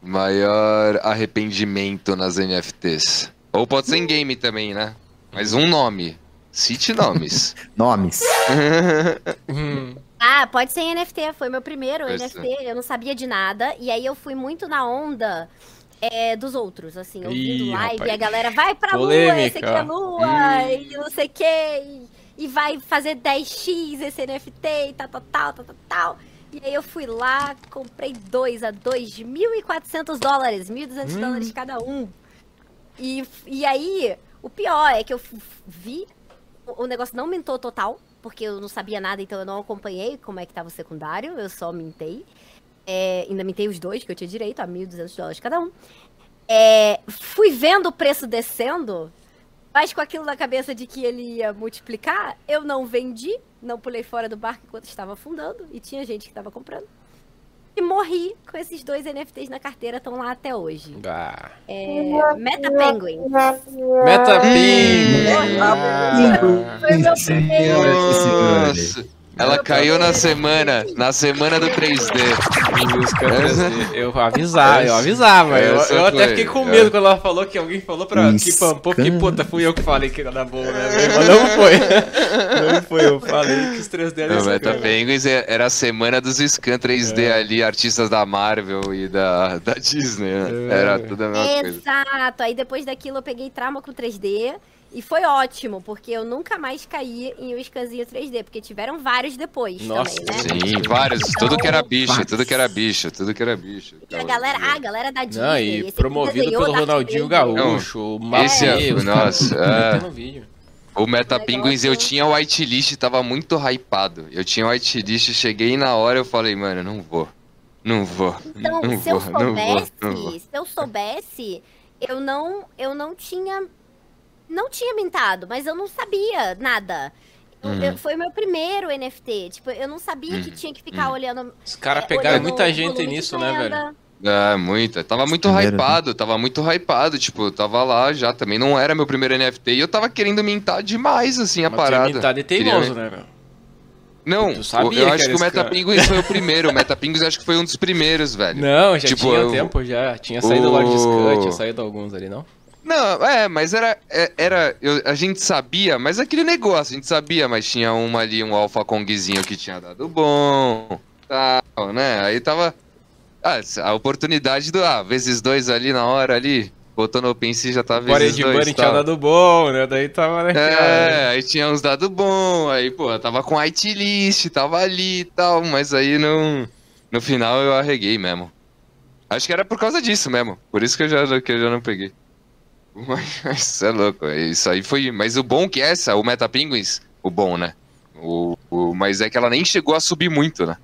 Speaker 2: Maior arrependimento nas NFTs. Ou pode ser em game também, né? Mas um nome. Cite nomes.
Speaker 1: Nomes.
Speaker 4: Hum,
Speaker 3: Ah, pode ser NFT, foi meu primeiro NFT, eu não sabia de nada. E aí eu fui muito na onda é, dos outros, assim, ouvindo
Speaker 4: Ih,
Speaker 3: live,
Speaker 4: rapaz.
Speaker 3: e a galera vai pra lua, esse aqui é
Speaker 4: Polêmica.
Speaker 3: lua,
Speaker 2: Hum.
Speaker 3: e não sei o que, e, e vai fazer 10x esse NFT e tal, tal, tal, tal, tal, tal. E aí eu fui lá, comprei dois a 2.400 dólares, 1.200
Speaker 4: Hum.
Speaker 3: dólares cada um. E, e aí, o pior é que eu vi, o, negócio não mintou total, porque eu não sabia nada, então eu não acompanhei como é que tava o secundário, eu só mintei. É, ainda mintei os dois, que eu tinha direito a 1.200 dólares cada um. É, fui vendo o preço descendo, mas com aquilo na cabeça de que ele ia multiplicar, eu não vendi, não pulei fora do barco enquanto estava afundando, e tinha gente que estava comprando. E morri com esses dois NFTs na carteira, estão lá até hoje.
Speaker 4: ah.
Speaker 3: É, Meta Penguin.
Speaker 4: Meta! Ah.
Speaker 3: Foi meu primeiro.
Speaker 2: Ela caiu na semana, na semana do 3D.
Speaker 4: Eu avisava, eu avisava. Eu, eu até fiquei com
Speaker 2: é.
Speaker 4: medo quando ela falou que alguém falou pra que pampou, porque puta, fui eu que falei que era da boa, né? Mas não foi. Não foi, eu falei que os 3D eram
Speaker 2: O
Speaker 4: esse
Speaker 2: Meta
Speaker 4: cara.
Speaker 2: Penguins é- era a semana dos scan 3D
Speaker 4: É.
Speaker 2: ali, artistas da Marvel e da, da Disney, né?
Speaker 4: É.
Speaker 2: Era tudo a mesma coisa.
Speaker 3: Exato. Aí depois daquilo eu peguei trauma com 3D. E foi ótimo, porque eu nunca mais caí em um scanzinho 3D, porque tiveram vários depois
Speaker 4: Nossa,
Speaker 3: também, né?
Speaker 2: Sim, vários. Tudo que era bicho, tudo que era bicho, tudo que era bicho.
Speaker 3: E a galera, ah, a galera da Disney.
Speaker 4: Não,
Speaker 3: esse
Speaker 4: e promovido pelo Ronaldinho. Gaúcho, o
Speaker 2: esse é-
Speaker 4: Matheus,
Speaker 2: nossa,
Speaker 4: cara,
Speaker 2: é.
Speaker 4: vídeo.
Speaker 2: O Meta Penguins eu tinha o whitelist, tava muito hypado. Eu tinha o whitelist, cheguei na hora eu falei, mano, não vou. Não vou.
Speaker 3: Então,
Speaker 2: não
Speaker 3: se eu
Speaker 2: vou, não vou,
Speaker 3: soubesse,
Speaker 2: não vou.
Speaker 3: se eu soubesse, eu não, eu não tinha, não tinha mintado, mas eu não sabia nada.
Speaker 2: Uhum.
Speaker 3: eu- foi o meu primeiro NFT, tipo, eu não sabia que
Speaker 2: Uhum.
Speaker 3: tinha que ficar
Speaker 2: Uhum.
Speaker 3: olhando.
Speaker 4: Os caras
Speaker 3: é,
Speaker 4: pegaram muita gente nisso, né, velho?
Speaker 2: É, muita. Tava muito
Speaker 1: Primeiro,
Speaker 2: hypado, tava muito hypado. Tipo, tava lá já, também não era meu primeiro NFT. E eu tava querendo mintar demais, assim, a
Speaker 4: Mas
Speaker 2: parada.
Speaker 4: Tá de teimoso, né, velho?
Speaker 2: Não,
Speaker 4: sabia
Speaker 2: eu
Speaker 4: que
Speaker 2: acho
Speaker 4: era
Speaker 2: que o
Speaker 4: esse
Speaker 2: Meta
Speaker 4: cara.
Speaker 2: Penguins foi o primeiro. O Meta Penguins acho que foi um dos primeiros, velho.
Speaker 4: Não, já
Speaker 2: Tipo,
Speaker 4: tinha
Speaker 2: eu-
Speaker 4: tempo, já. Tinha saído o Lord Scut, tinha saído alguns ali, não?
Speaker 2: Não, é, mas era. é- era eu- a gente sabia, mas aquele negócio, a gente sabia, mas tinha uma ali, um Alpha Kongzinho que tinha dado bom, tal, né? Aí tava. Ah, a oportunidade do. Ah, vezes dois ali na hora ali. Botou no OpenSea já tava
Speaker 4: Agora
Speaker 2: vezes
Speaker 4: de
Speaker 2: dois.
Speaker 4: Bunny tinha dado bom, né? Daí tava naquela.
Speaker 2: É, aí tinha uns dados bons, aí, pô, tava com whitelist, tava ali e tal, mas aí não. No final eu arreguei mesmo. Acho que era por causa disso mesmo. Por isso que eu já, que eu já não peguei. Mas isso é louco. Isso aí foi. Mas o bom que é essa, o Meta Penguins, o bom, né? O, o- mas é que ela nem chegou a subir muito, né?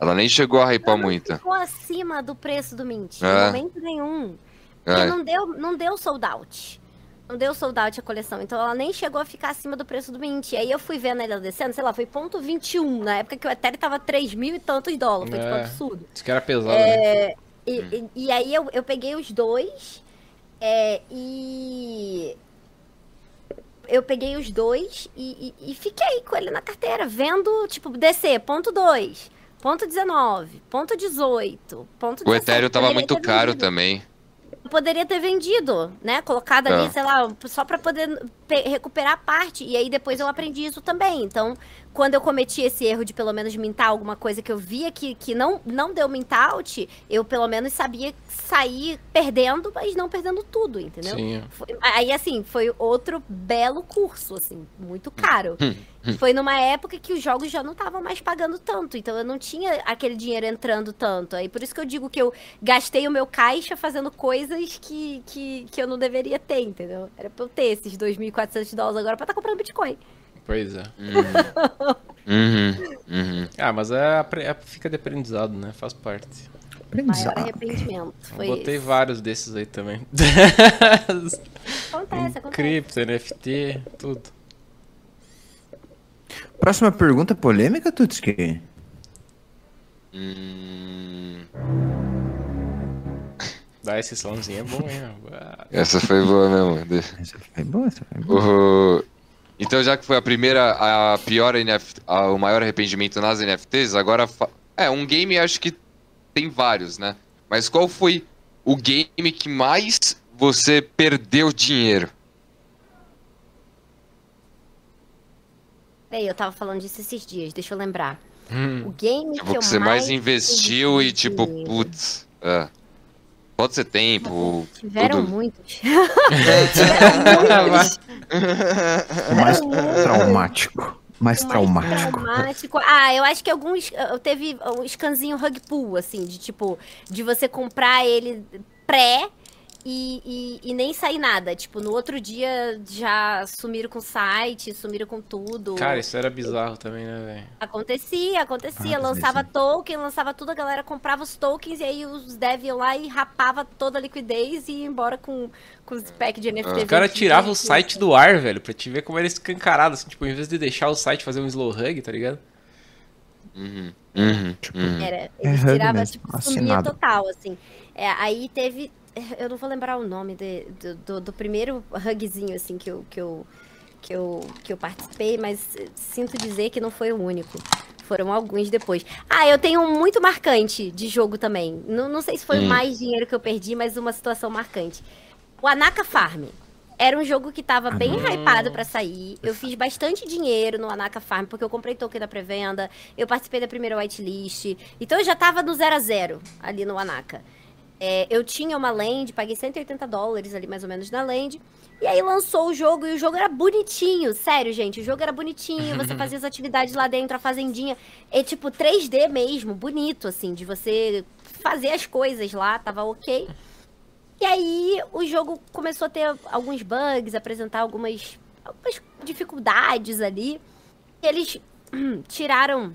Speaker 2: Ela nem chegou a hypar muito.
Speaker 3: Ficou acima do preço do Mint,
Speaker 2: É.
Speaker 3: em momento nenhum. Porque
Speaker 2: É.
Speaker 3: não deu, não deu sold out. Não deu sold out a coleção. Então ela nem chegou a ficar acima do preço do Mint. E aí eu fui vendo ela descendo, sei lá, foi ponto 21, na época que o Ethereum tava 3 mil e tantos dólares. Foi tipo
Speaker 4: É.
Speaker 3: absurdo.
Speaker 4: Isso que era pesado, né?
Speaker 3: E, e- e aí eu, eu peguei os dois é, e. Eu peguei os dois e, e- e fiquei com ele na carteira, vendo, tipo, descer, ponto 2, ponto 19, ponto 18, ponto
Speaker 2: O
Speaker 3: 17.
Speaker 2: Ethereum tava muito caro
Speaker 3: vendido.
Speaker 2: também.
Speaker 3: Eu poderia ter vendido, né? Colocado ali,
Speaker 2: Ah.
Speaker 3: sei lá, só pra poder pe- recuperar a parte. E aí depois eu aprendi isso também. Então, quando eu cometi esse erro de pelo menos mintar alguma coisa que eu via que, que não, não deu mint out, eu pelo menos sabia sair perdendo, mas não perdendo tudo, entendeu?
Speaker 4: Sim.
Speaker 3: Foi- aí, assim, foi outro belo curso, assim, muito caro.
Speaker 2: Hum,
Speaker 3: Foi numa época que os jogos já não estavam mais pagando tanto, então eu não tinha aquele dinheiro entrando tanto. Aí por isso que eu digo que eu gastei o meu caixa fazendo coisas que, que, que eu não deveria ter, entendeu? Era pra eu ter esses 2.400 dólares agora pra estar comprando Bitcoin.
Speaker 4: Pois é.
Speaker 2: Uhum, uhum.
Speaker 4: Ah, mas é, é- fica de aprendizado, né? Faz parte.
Speaker 3: Maior
Speaker 1: Aprendizado.
Speaker 3: arrependimento.
Speaker 4: Eu
Speaker 3: Foi
Speaker 4: botei
Speaker 3: esse.
Speaker 4: vários desses aí também.
Speaker 3: Acontece, acontece.
Speaker 4: Cripto, NFT, tudo.
Speaker 1: Próxima pergunta polêmica, Tutski?
Speaker 2: Hum,
Speaker 4: Dar esse somzinho é bom, hein? Ah,
Speaker 2: essa foi boa mesmo. Deixa-
Speaker 1: Essa foi boa, essa foi boa.
Speaker 2: O- Então, já que foi a primeira, a pior NFT, a- o maior arrependimento nas NFTs, agora. fa- É, um game acho que tem vários, né? Mas qual foi o game que mais você perdeu dinheiro?
Speaker 3: Peraí, eu tava falando disso esses dias, deixa eu lembrar.
Speaker 4: Hum.
Speaker 3: O game
Speaker 2: Tipo,
Speaker 3: que eu
Speaker 2: que você mais investiu e tipo, putz. É. Pode ser tempo.
Speaker 3: Tiveram
Speaker 2: tudo.
Speaker 3: muitos.
Speaker 1: O mais
Speaker 3: Muito.
Speaker 1: traumático. Mais traumático.
Speaker 3: traumático. Ah, eu acho que alguns. Eu teve um scanzinho rug pull, assim, de tipo, de você comprar ele pré e, e, e nem sair nada. Tipo, no outro dia já sumiram com o site, sumiram com tudo.
Speaker 4: Cara, isso era bizarro também, né, velho?
Speaker 3: Acontecia, acontecia.
Speaker 1: Ah,
Speaker 3: lançava
Speaker 1: sim.
Speaker 3: token, lançava tudo, a galera comprava os tokens e aí os dev iam lá e rapava toda a liquidez e ia embora com, com os packs de NFT.
Speaker 4: Os caras
Speaker 3: vendidos.
Speaker 4: tiravam o site do ar, velho, pra te ver como era escancarado, assim, tipo, em vez de deixar o site fazer um slow hug, tá ligado?
Speaker 2: Uhum, uhum, uhum.
Speaker 3: Era, eles
Speaker 1: hug
Speaker 3: tiravam,
Speaker 1: mesmo,
Speaker 3: tipo, sumia total, assim. É, aí teve. Eu não vou lembrar o nome de- do, do, do primeiro hugzinho, assim, que eu, que, eu, que, eu, que eu participei, mas sinto dizer que não foi o único. Foram alguns depois. Ah, eu tenho um muito marcante de jogo também. Não, não sei se foi
Speaker 2: Hum.
Speaker 3: mais dinheiro que eu perdi, mas uma situação marcante. O Anaka Farm. Era um jogo que tava bem
Speaker 4: Ah.
Speaker 3: hypado pra sair. Eu fiz bastante dinheiro no Anaka Farm, porque eu comprei token da pré-venda, eu participei da primeira whitelist. Então eu já tava no 0 a 0 ali no Anaka. É, eu tinha uma land, paguei 180 dólares ali mais ou menos na land. E aí lançou o jogo e o jogo era bonitinho. Sério, gente, o jogo era bonitinho. Você fazia as atividades lá dentro, a fazendinha. É tipo 3D mesmo, bonito, assim, de você fazer as coisas lá, tava ok. E aí o jogo começou a ter alguns bugs, apresentar algumas, algumas dificuldades ali. E eles tiraram,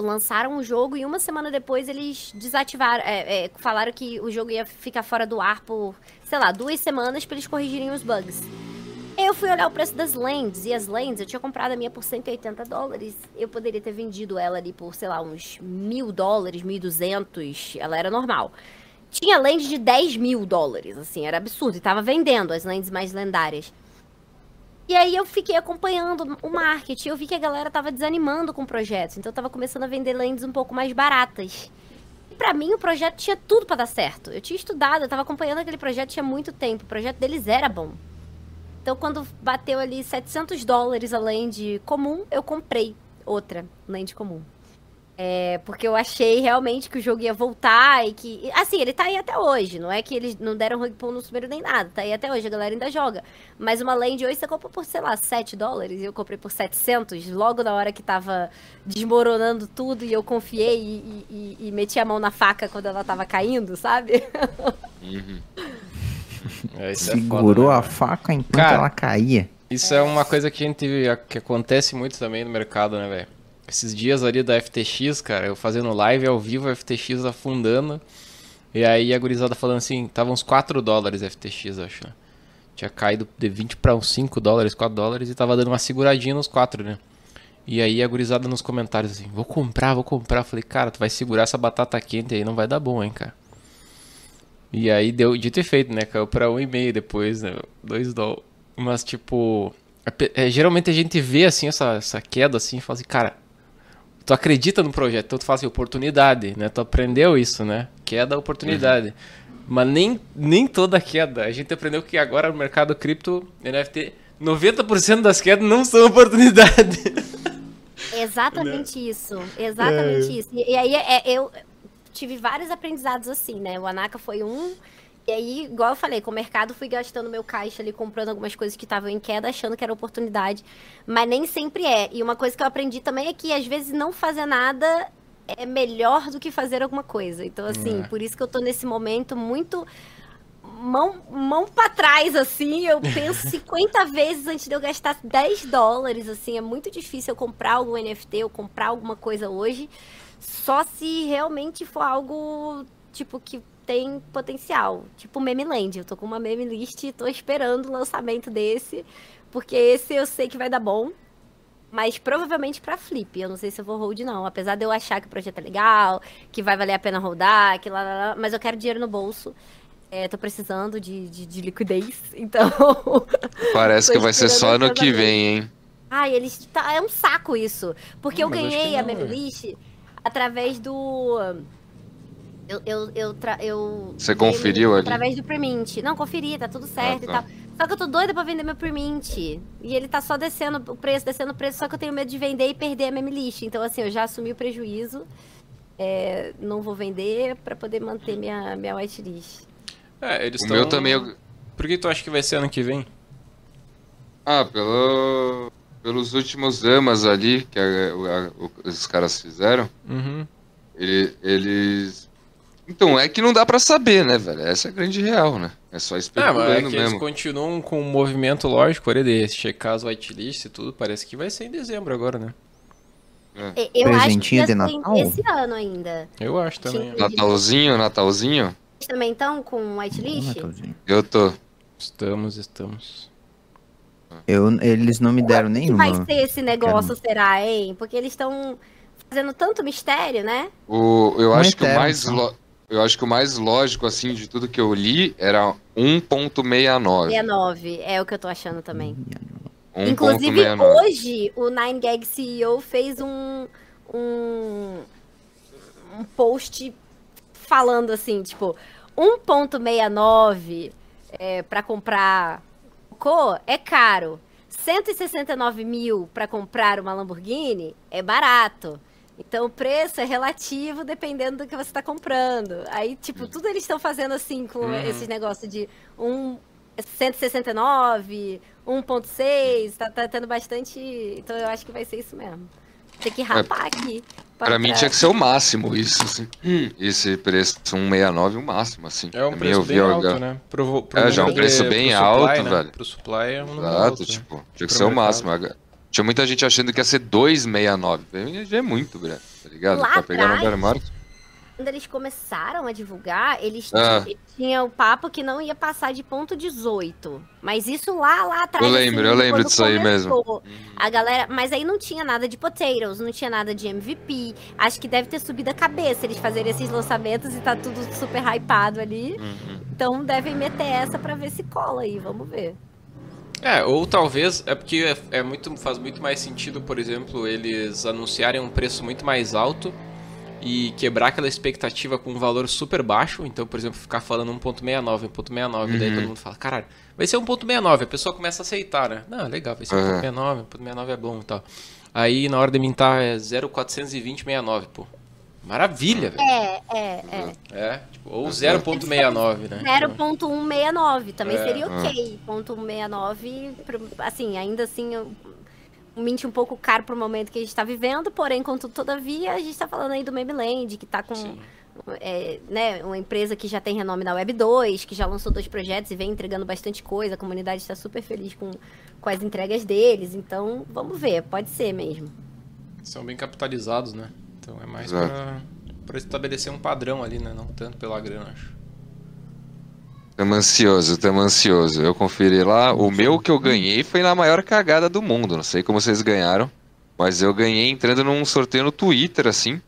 Speaker 3: tipo, lançaram o jogo e uma semana depois eles desativaram, é, é, falaram que o jogo ia ficar fora do ar por, sei lá, duas semanas pra eles corrigirem os bugs. Eu fui olhar o preço das lentes, e as lentes, eu tinha comprado a minha por 180 dólares. Eu poderia ter vendido ela ali por, sei lá, uns mil dólares, 1.200. Ela era normal. Tinha lente de 10 mil dólares, assim, era absurdo. E tava vendendo as lentes mais lendárias. E aí eu fiquei acompanhando o marketing. Eu vi que a galera tava desanimando com o projeto. Então eu tava começando a vender lentes um pouco mais baratas. E pra mim o projeto tinha tudo pra dar certo. Eu tinha estudado, eu tava acompanhando aquele projeto tinha muito tempo. O projeto deles era bom. Então quando bateu ali 700 dólares a lente comum, eu comprei outra lente comum. É, porque eu achei realmente que o jogo ia voltar e que. Assim, ele tá aí até hoje. Não é que eles não deram rug pull no sumeiro nem nada. Tá aí até hoje, a galera ainda joga. Mas uma land hoje você compra por, sei lá, 7 dólares. E eu comprei por 700, logo na hora que tava desmoronando tudo. E eu confiei e, e- e- e meti a mão na faca quando ela tava caindo, sabe?
Speaker 2: Uhum.
Speaker 4: É, isso é
Speaker 1: Segurou
Speaker 4: foda, né,
Speaker 1: a faca enquanto
Speaker 4: Cara,
Speaker 1: ela caía.
Speaker 4: Isso é uma coisa que a gente que acontece muito também no mercado, né, velho? Esses dias ali da FTX, cara, eu fazendo live ao vivo, a FTX afundando. E aí a gurizada falando assim, tava uns 4 dólares FTX, acho. né? Tinha caído de 20 para uns 5 dólares, 4 dólares e tava dando uma seguradinha nos 4, né? E aí a gurizada nos comentários assim, vou comprar, vou comprar. Falei, cara, tu vai segurar essa batata quente aí, não vai dar bom, hein, cara. E aí deu dito e feito, né? Caiu pra 1,5 depois, né? 2 dólares. Mas, tipo, é é, geralmente a gente vê, assim, essa, essa queda, assim, e fala assim, cara, tu acredita no projeto, então tu fala assim, oportunidade, né? Tu aprendeu isso, né? Queda, oportunidade. Mas nem, nem toda queda. A gente aprendeu que agora no mercado cripto, NFT, 90% das quedas não são oportunidade.
Speaker 3: Exatamente isso. Exatamente isso. E, e aí é, eu tive vários aprendizados assim, né? O Anaka foi um. E aí, igual eu falei, com o mercado fui gastando meu caixa ali, comprando algumas coisas que estavam em queda, achando que era oportunidade. Mas nem sempre é. E uma coisa que eu aprendi também é que às vezes não fazer nada é melhor do que fazer alguma coisa. Então, assim,
Speaker 4: É.
Speaker 3: por isso que eu tô nesse momento muito mão, mão pra trás, assim, eu penso 50 vezes antes de eu gastar 10 dólares, assim, é muito difícil eu comprar algum NFT, eu comprar alguma coisa hoje, só se realmente for algo, tipo, que tem potencial, tipo Meme Land, eu tô com uma meme list e tô esperando o lançamento desse, porque esse eu sei que vai dar bom, mas provavelmente pra flip, eu não sei se eu vou hold não, apesar de eu achar que o projeto é legal, que vai valer a pena rodar, que lá, lá, lá, mas eu quero dinheiro no bolso, é, tô precisando de, de, de liquidez, então.
Speaker 2: Parece que vai ser só ano que vem, hein?
Speaker 3: Ai, eles. Tá, é um saco isso. Porque
Speaker 4: Não,
Speaker 3: eu ganhei a
Speaker 4: não, é.
Speaker 3: Através do. Eu, eu, eu, tra- eu
Speaker 2: Você conferiu ali?
Speaker 3: Através do Premint. Não, conferi, tá tudo certo
Speaker 2: Ah,
Speaker 3: e
Speaker 2: tá.
Speaker 3: tal. Só que eu tô doida pra vender meu Premint. E ele tá só descendo o preço, descendo o preço, só que eu tenho medo de vender e perder a meme list. Então, assim, eu já assumi o prejuízo. É, não vou vender pra poder manter minha, minha whitelist.
Speaker 4: É, eles
Speaker 2: O
Speaker 4: estão...
Speaker 2: meu também. eu-
Speaker 4: Por que tu acha que vai ser ano que vem?
Speaker 2: Ah, pelo... pelos últimos amas ali que a- a- os caras fizeram.
Speaker 4: Uhum.
Speaker 2: ele- eles. Então, é que não dá pra saber, né, velho? Essa é a grande real, né? É só
Speaker 4: Ah,
Speaker 2: especulando
Speaker 4: mas é que eles
Speaker 2: mesmo.
Speaker 4: continuam com o movimento lógico ali de checar as whitelists e tudo. Parece que vai ser em dezembro agora, né?
Speaker 3: E- Eu acho que
Speaker 1: Presentinho de
Speaker 3: ser
Speaker 1: Natal?
Speaker 3: esse ano ainda.
Speaker 4: Eu acho também.
Speaker 2: Natalzinho, Natalzinho?
Speaker 3: Vocês também estão com whitelist?
Speaker 2: Eu tô.
Speaker 4: Estamos, estamos.
Speaker 1: Eu, eles não me deram
Speaker 3: que
Speaker 1: nenhuma.
Speaker 3: vai ser esse negócio, será, hein? Porque eles estão fazendo tanto mistério, né?
Speaker 2: O, eu
Speaker 1: Um
Speaker 2: acho que o mais
Speaker 1: então.
Speaker 2: lo- eu acho que o mais lógico assim de tudo que eu li era 1.69.
Speaker 3: 69, é o que eu tô achando também.
Speaker 2: Um
Speaker 3: Inclusive,
Speaker 2: 1.69.
Speaker 3: hoje, o 9gag CEO fez um, um, um post falando assim, tipo, 1.69 é, para comprar cocô é caro. 169 mil para comprar uma Lamborghini é barato. Então o preço é relativo dependendo do que você está comprando. Aí, tipo, tudo eles estão fazendo assim com
Speaker 4: Uhum.
Speaker 3: esses negócios de um 169, 1.6, tá, tá tendo bastante. Então eu acho que vai ser isso mesmo. Tem que rapar aqui.
Speaker 2: Pra mim tinha que ser o máximo isso, assim. Esse preço 169 o máximo, assim.
Speaker 4: É um
Speaker 2: mim,
Speaker 4: preço bem alto, né? Pro, pro
Speaker 2: É, já é um preço
Speaker 4: de-
Speaker 2: bem alto,
Speaker 4: supply, né?
Speaker 2: velho.
Speaker 4: Pro supply é um
Speaker 2: Exato,
Speaker 4: alto, né?
Speaker 2: tipo, tinha que
Speaker 4: Pro
Speaker 2: ser o
Speaker 4: mercado.
Speaker 2: máximo. Tinha muita gente achando que ia ser 269. Pra mim já é muito, grande, tá ligado?
Speaker 3: Lá
Speaker 2: pra pegar no
Speaker 3: atrás,
Speaker 2: bear market.
Speaker 3: Quando eles começaram a divulgar, eles
Speaker 2: Ah.
Speaker 3: ti- tinham o papo que não ia passar de ponto 18. Mas isso lá, lá atrás.
Speaker 2: Eu lembro,
Speaker 3: assim,
Speaker 2: eu lembro disso aí mesmo.
Speaker 3: começou, A galera, mas aí não tinha nada de potatoes, não tinha nada de MVP. Acho que deve ter subido a cabeça eles fazerem esses lançamentos e tá tudo super hypado ali.
Speaker 2: Uhum.
Speaker 3: Então devem meter essa pra ver se cola aí, vamos ver.
Speaker 4: É, ou talvez é porque é, é muito, faz muito mais sentido, por exemplo, eles anunciarem um preço muito mais alto e quebrar aquela expectativa com um valor super baixo. Então, por exemplo, ficar falando 1.69, 1.69, daí
Speaker 2: Uhum.
Speaker 4: todo mundo fala, caralho, vai ser 1.69, a pessoa começa a aceitar, né? Não, legal, vai ser
Speaker 2: Uhum.
Speaker 4: 1.69, 1.69 é bom e tal. Aí na hora de mintar é 0,420,69, pô. Maravilha, velho.
Speaker 3: É, é, é.
Speaker 4: É, tipo, ou 0.69, né?
Speaker 3: 0.169 também
Speaker 4: É,
Speaker 3: seria
Speaker 2: ah.
Speaker 3: ok. Ponto 169, pro- assim, ainda assim, eu- um mint um pouco caro pro momento que a gente tá vivendo, porém, contudo, todavia, a gente tá falando aí do Memeland, que tá com
Speaker 4: Sim.
Speaker 3: é, né, uma empresa que já tem renome na Web 2, que já lançou dois projetos e vem entregando bastante coisa, a comunidade está super feliz com, com as entregas deles, então vamos ver, pode ser mesmo.
Speaker 4: São bem capitalizados, né? Então é mais pra estabelecer um padrão ali, né? Não tanto pela grana, acho.
Speaker 2: Tamo ansioso, tamo ansioso. Eu conferi lá. O meu que eu ganhei foi na maior cagada do mundo. Não sei como vocês ganharam. Mas eu ganhei entrando num sorteio no Twitter, assim.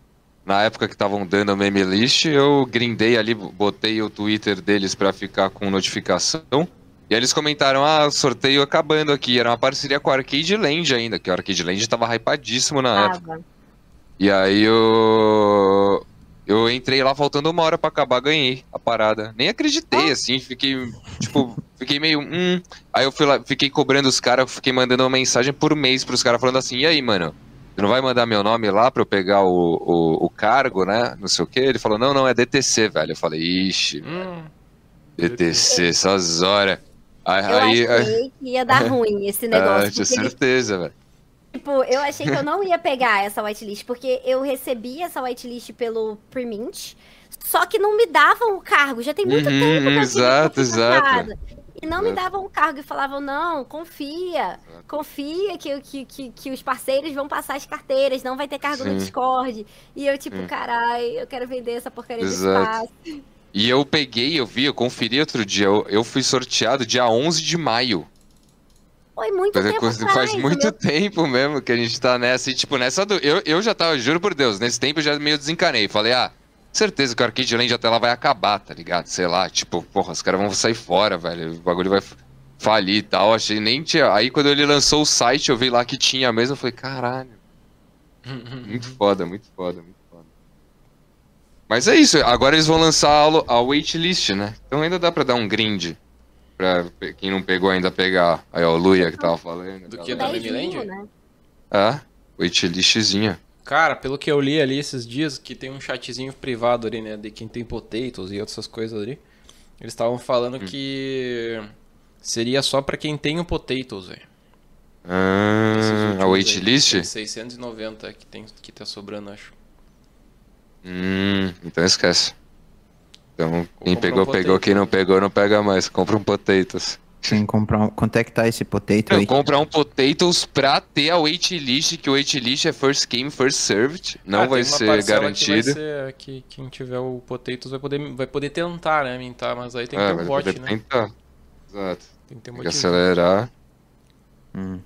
Speaker 2: Na época que estavam dando a meme list, eu grindei ali, botei o Twitter deles pra ficar com notificação. E aí eles comentaram, ah, sorteio acabando aqui. Era uma parceria com a Arcade Land ainda, que o Arcade Land tava hypadíssimo na época. E aí eu. Eu entrei lá faltando uma hora pra acabar, ganhei a parada. Nem acreditei, assim, fiquei, tipo, fiquei meio. Hum. Aí eu fui lá, fiquei cobrando os caras, fiquei mandando uma mensagem por mês pros caras falando assim, e aí, mano? Você não vai mandar meu nome lá pra eu pegar o, o, o cargo, né? Não sei o quê. Ele falou, não, não, é DTC, velho. Eu falei, ixi,
Speaker 4: Hum,
Speaker 2: DTC, só as horas. Aí,
Speaker 3: Eu
Speaker 2: aí, aí-
Speaker 3: achei que ia dar ruim esse
Speaker 2: ah,
Speaker 3: negócio,
Speaker 2: tinha
Speaker 3: porque eles
Speaker 2: certeza, velho.
Speaker 3: Tipo, eu achei que eu não ia pegar essa whitelist, porque eu recebi essa whitelist pelo Premint, só que não me davam o cargo. Já tem muito
Speaker 2: Uhum,
Speaker 3: tempo que eu
Speaker 2: exato, exato.
Speaker 3: E não me
Speaker 2: Exato.
Speaker 3: davam o cargo e falavam, não, confia, confia que, que, que, que os parceiros vão passar as carteiras, não vai ter cargo no
Speaker 2: Sim.
Speaker 3: Discord. E eu, tipo,
Speaker 2: Sim.
Speaker 3: carai, eu quero vender essa porcaria
Speaker 2: Exato.
Speaker 3: espaço.
Speaker 2: E eu peguei, eu vi, eu conferi outro dia. Eu, eu fui sorteado dia 11 de maio.
Speaker 3: Foi muito
Speaker 2: Faz,
Speaker 3: tempo atrás,
Speaker 2: faz muito
Speaker 3: meu-
Speaker 2: tempo mesmo que a gente tá nessa. E, tipo, nessa do. Eu, eu já tava, juro por Deus, nesse tempo eu já meio desencanei. Falei, ah, certeza que o Arcade Land até lá vai acabar, tá ligado? Sei lá, tipo, porra, os caras vão sair fora, velho. O bagulho vai falir e tal. Achei nem tinha. Aí quando ele lançou o site, eu vi lá que tinha mesmo. Eu falei, caralho. Muito foda, muito foda, muito foda. Mas é isso, agora eles vão lançar a, a waitlist, né? Então ainda dá pra dar um grind. Pra quem não pegou ainda pegar. Aí, ó, o Luia que tava falando.
Speaker 4: Do que?
Speaker 2: galera.
Speaker 4: da Mimiland?
Speaker 3: Dezinho, né?
Speaker 2: Ah, waitlistzinha.
Speaker 4: Cara, pelo que eu li ali esses dias, que tem um chatzinho privado ali, né? De quem tem potatoes e outras coisas ali. Eles estavam falando que seria só pra quem tem o potatoes, velho.
Speaker 2: Ah, a waitlist?
Speaker 4: Tem 690 que, tem, que tá sobrando, acho.
Speaker 2: Hum, então esquece. Então, quem pegou,
Speaker 4: um
Speaker 2: pegou. Quem não pegou, não pega mais. Compra um potatoes.
Speaker 1: Tem que comprar um... Quanto é que tá esse potato aí?
Speaker 2: comprar um potatoes pra ter a waitlist, que o waitlist é first came, first served. Não
Speaker 4: Ah,
Speaker 2: vai ser garantido.
Speaker 4: Que, vai ser, que quem tiver o potatoes vai poder, vai poder tentar, né? Mintar, mas aí tem que
Speaker 2: É,
Speaker 4: ter um bot, né?
Speaker 2: tentar. Exato.
Speaker 4: Tem que ter um
Speaker 2: Tem que acelerar.
Speaker 1: Hum.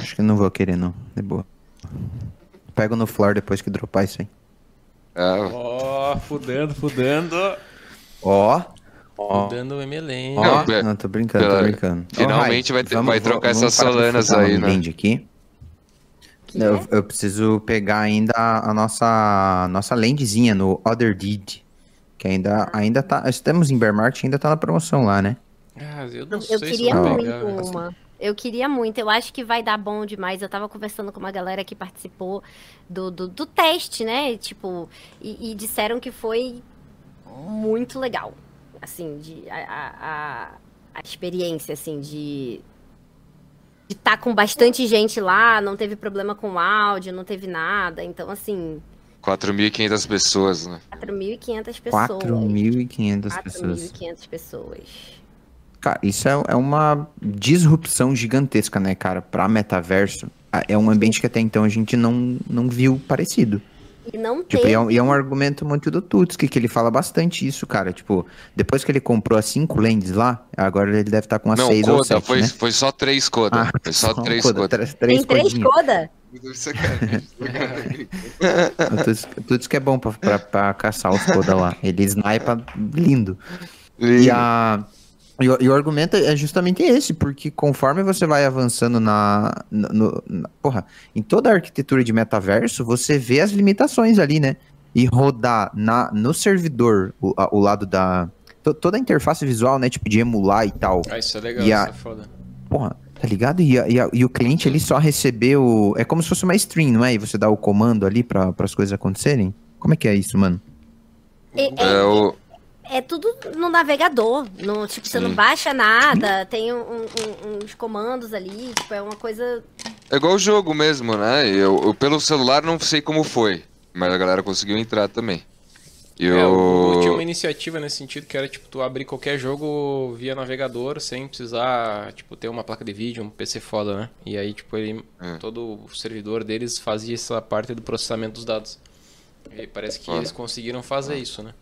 Speaker 1: Acho que não vou querer, não. De boa. Pego no floor depois que dropar isso aí.
Speaker 2: É,
Speaker 4: Ó, fudendo, fudendo.
Speaker 1: Ó. Ó.
Speaker 4: Fudendo o MLN.
Speaker 1: Ó.
Speaker 2: Não, é-
Speaker 1: Não, tô brincando, tô brincando.
Speaker 2: Finalmente
Speaker 1: Rai,
Speaker 2: vai ter- vai trocar
Speaker 1: vamos
Speaker 2: essas solanas aí, né?
Speaker 1: Aqui.
Speaker 3: Que
Speaker 1: Eu,
Speaker 3: é?
Speaker 1: eu preciso pegar ainda a nossa, nossa landzinha no Other Deed. Que ainda, ainda tá. Estamos em Bear Market, ainda tá na promoção lá, né?
Speaker 4: Ah, eu não
Speaker 3: Eu,
Speaker 4: sei
Speaker 3: eu
Speaker 4: se
Speaker 3: queria
Speaker 4: eu
Speaker 3: muito
Speaker 4: pegar, velho.
Speaker 3: uma. Eu queria muito. Eu acho que vai dar bom demais. Eu tava conversando com uma galera que participou do, do, do teste, né? Tipo, e, e disseram que foi muito legal. Assim, de, a, a, a- experiência, assim, de de estar com bastante gente lá, não teve problema com o áudio, não teve nada. Então, assim,
Speaker 2: 4.500 pessoas, né?
Speaker 3: 4.500 pessoas.
Speaker 1: 4.500 pessoas.
Speaker 3: 4.500 pessoas.
Speaker 1: Cara, isso é, é uma disrupção gigantesca, né, cara? Pra metaverso. É um ambiente que até então a gente não, não viu parecido.
Speaker 3: E não
Speaker 1: Tipo, e é, um- e é um argumento muito do Tutski, que ele fala bastante isso, cara. Tipo, depois que ele comprou as cinco lentes lá, agora ele deve estar com as
Speaker 2: não,
Speaker 1: seis ou
Speaker 2: Coda,
Speaker 1: sete,
Speaker 2: foi,
Speaker 1: né?
Speaker 2: foi só três Coda.
Speaker 1: Ah,
Speaker 2: foi só
Speaker 1: só
Speaker 2: três
Speaker 1: coda,
Speaker 2: Coda.
Speaker 1: três- três
Speaker 3: Tem três
Speaker 1: codinhas.
Speaker 3: coda?
Speaker 1: Tutski é bom pra, pra, pra caçar os coda lá. Ele snipa lindo. E, a, e, o, e o argumento é justamente esse, porque conforme você vai avançando na, na- no- na- Porra, em toda a arquitetura de metaverso, você vê as limitações ali, né? E rodar na, no servidor o, a- o lado da. to- Toda a interface visual, né? Tipo, de emular e tal.
Speaker 4: Ah, isso é legal,
Speaker 1: E
Speaker 4: isso
Speaker 1: a-
Speaker 4: é foda.
Speaker 1: Porra, tá ligado? E, a- e, a- e o cliente ele só recebeu. É como se fosse uma stream, não é? E você dá o comando ali para as coisas acontecerem? Como é que é isso, mano?
Speaker 3: É, é-
Speaker 2: É, o,
Speaker 3: é tudo no navegador. No, tipo, você não
Speaker 2: Sim.
Speaker 3: baixa nada, tem um- um- uns comandos ali, tipo, é uma coisa.
Speaker 2: é igual o jogo mesmo, né? Eu, eu pelo celular não sei como foi, mas a galera conseguiu entrar também. E
Speaker 4: É, o Google tinha uma iniciativa nesse sentido que era tipo tu abrir qualquer jogo via navegador sem precisar tipo ter uma placa de vídeo, um PC foda, né? E aí tipo ele
Speaker 2: É.
Speaker 4: todo o servidor deles fazia essa parte do processamento dos dados. E parece que
Speaker 2: Foda.
Speaker 4: eles conseguiram fazer isso, né?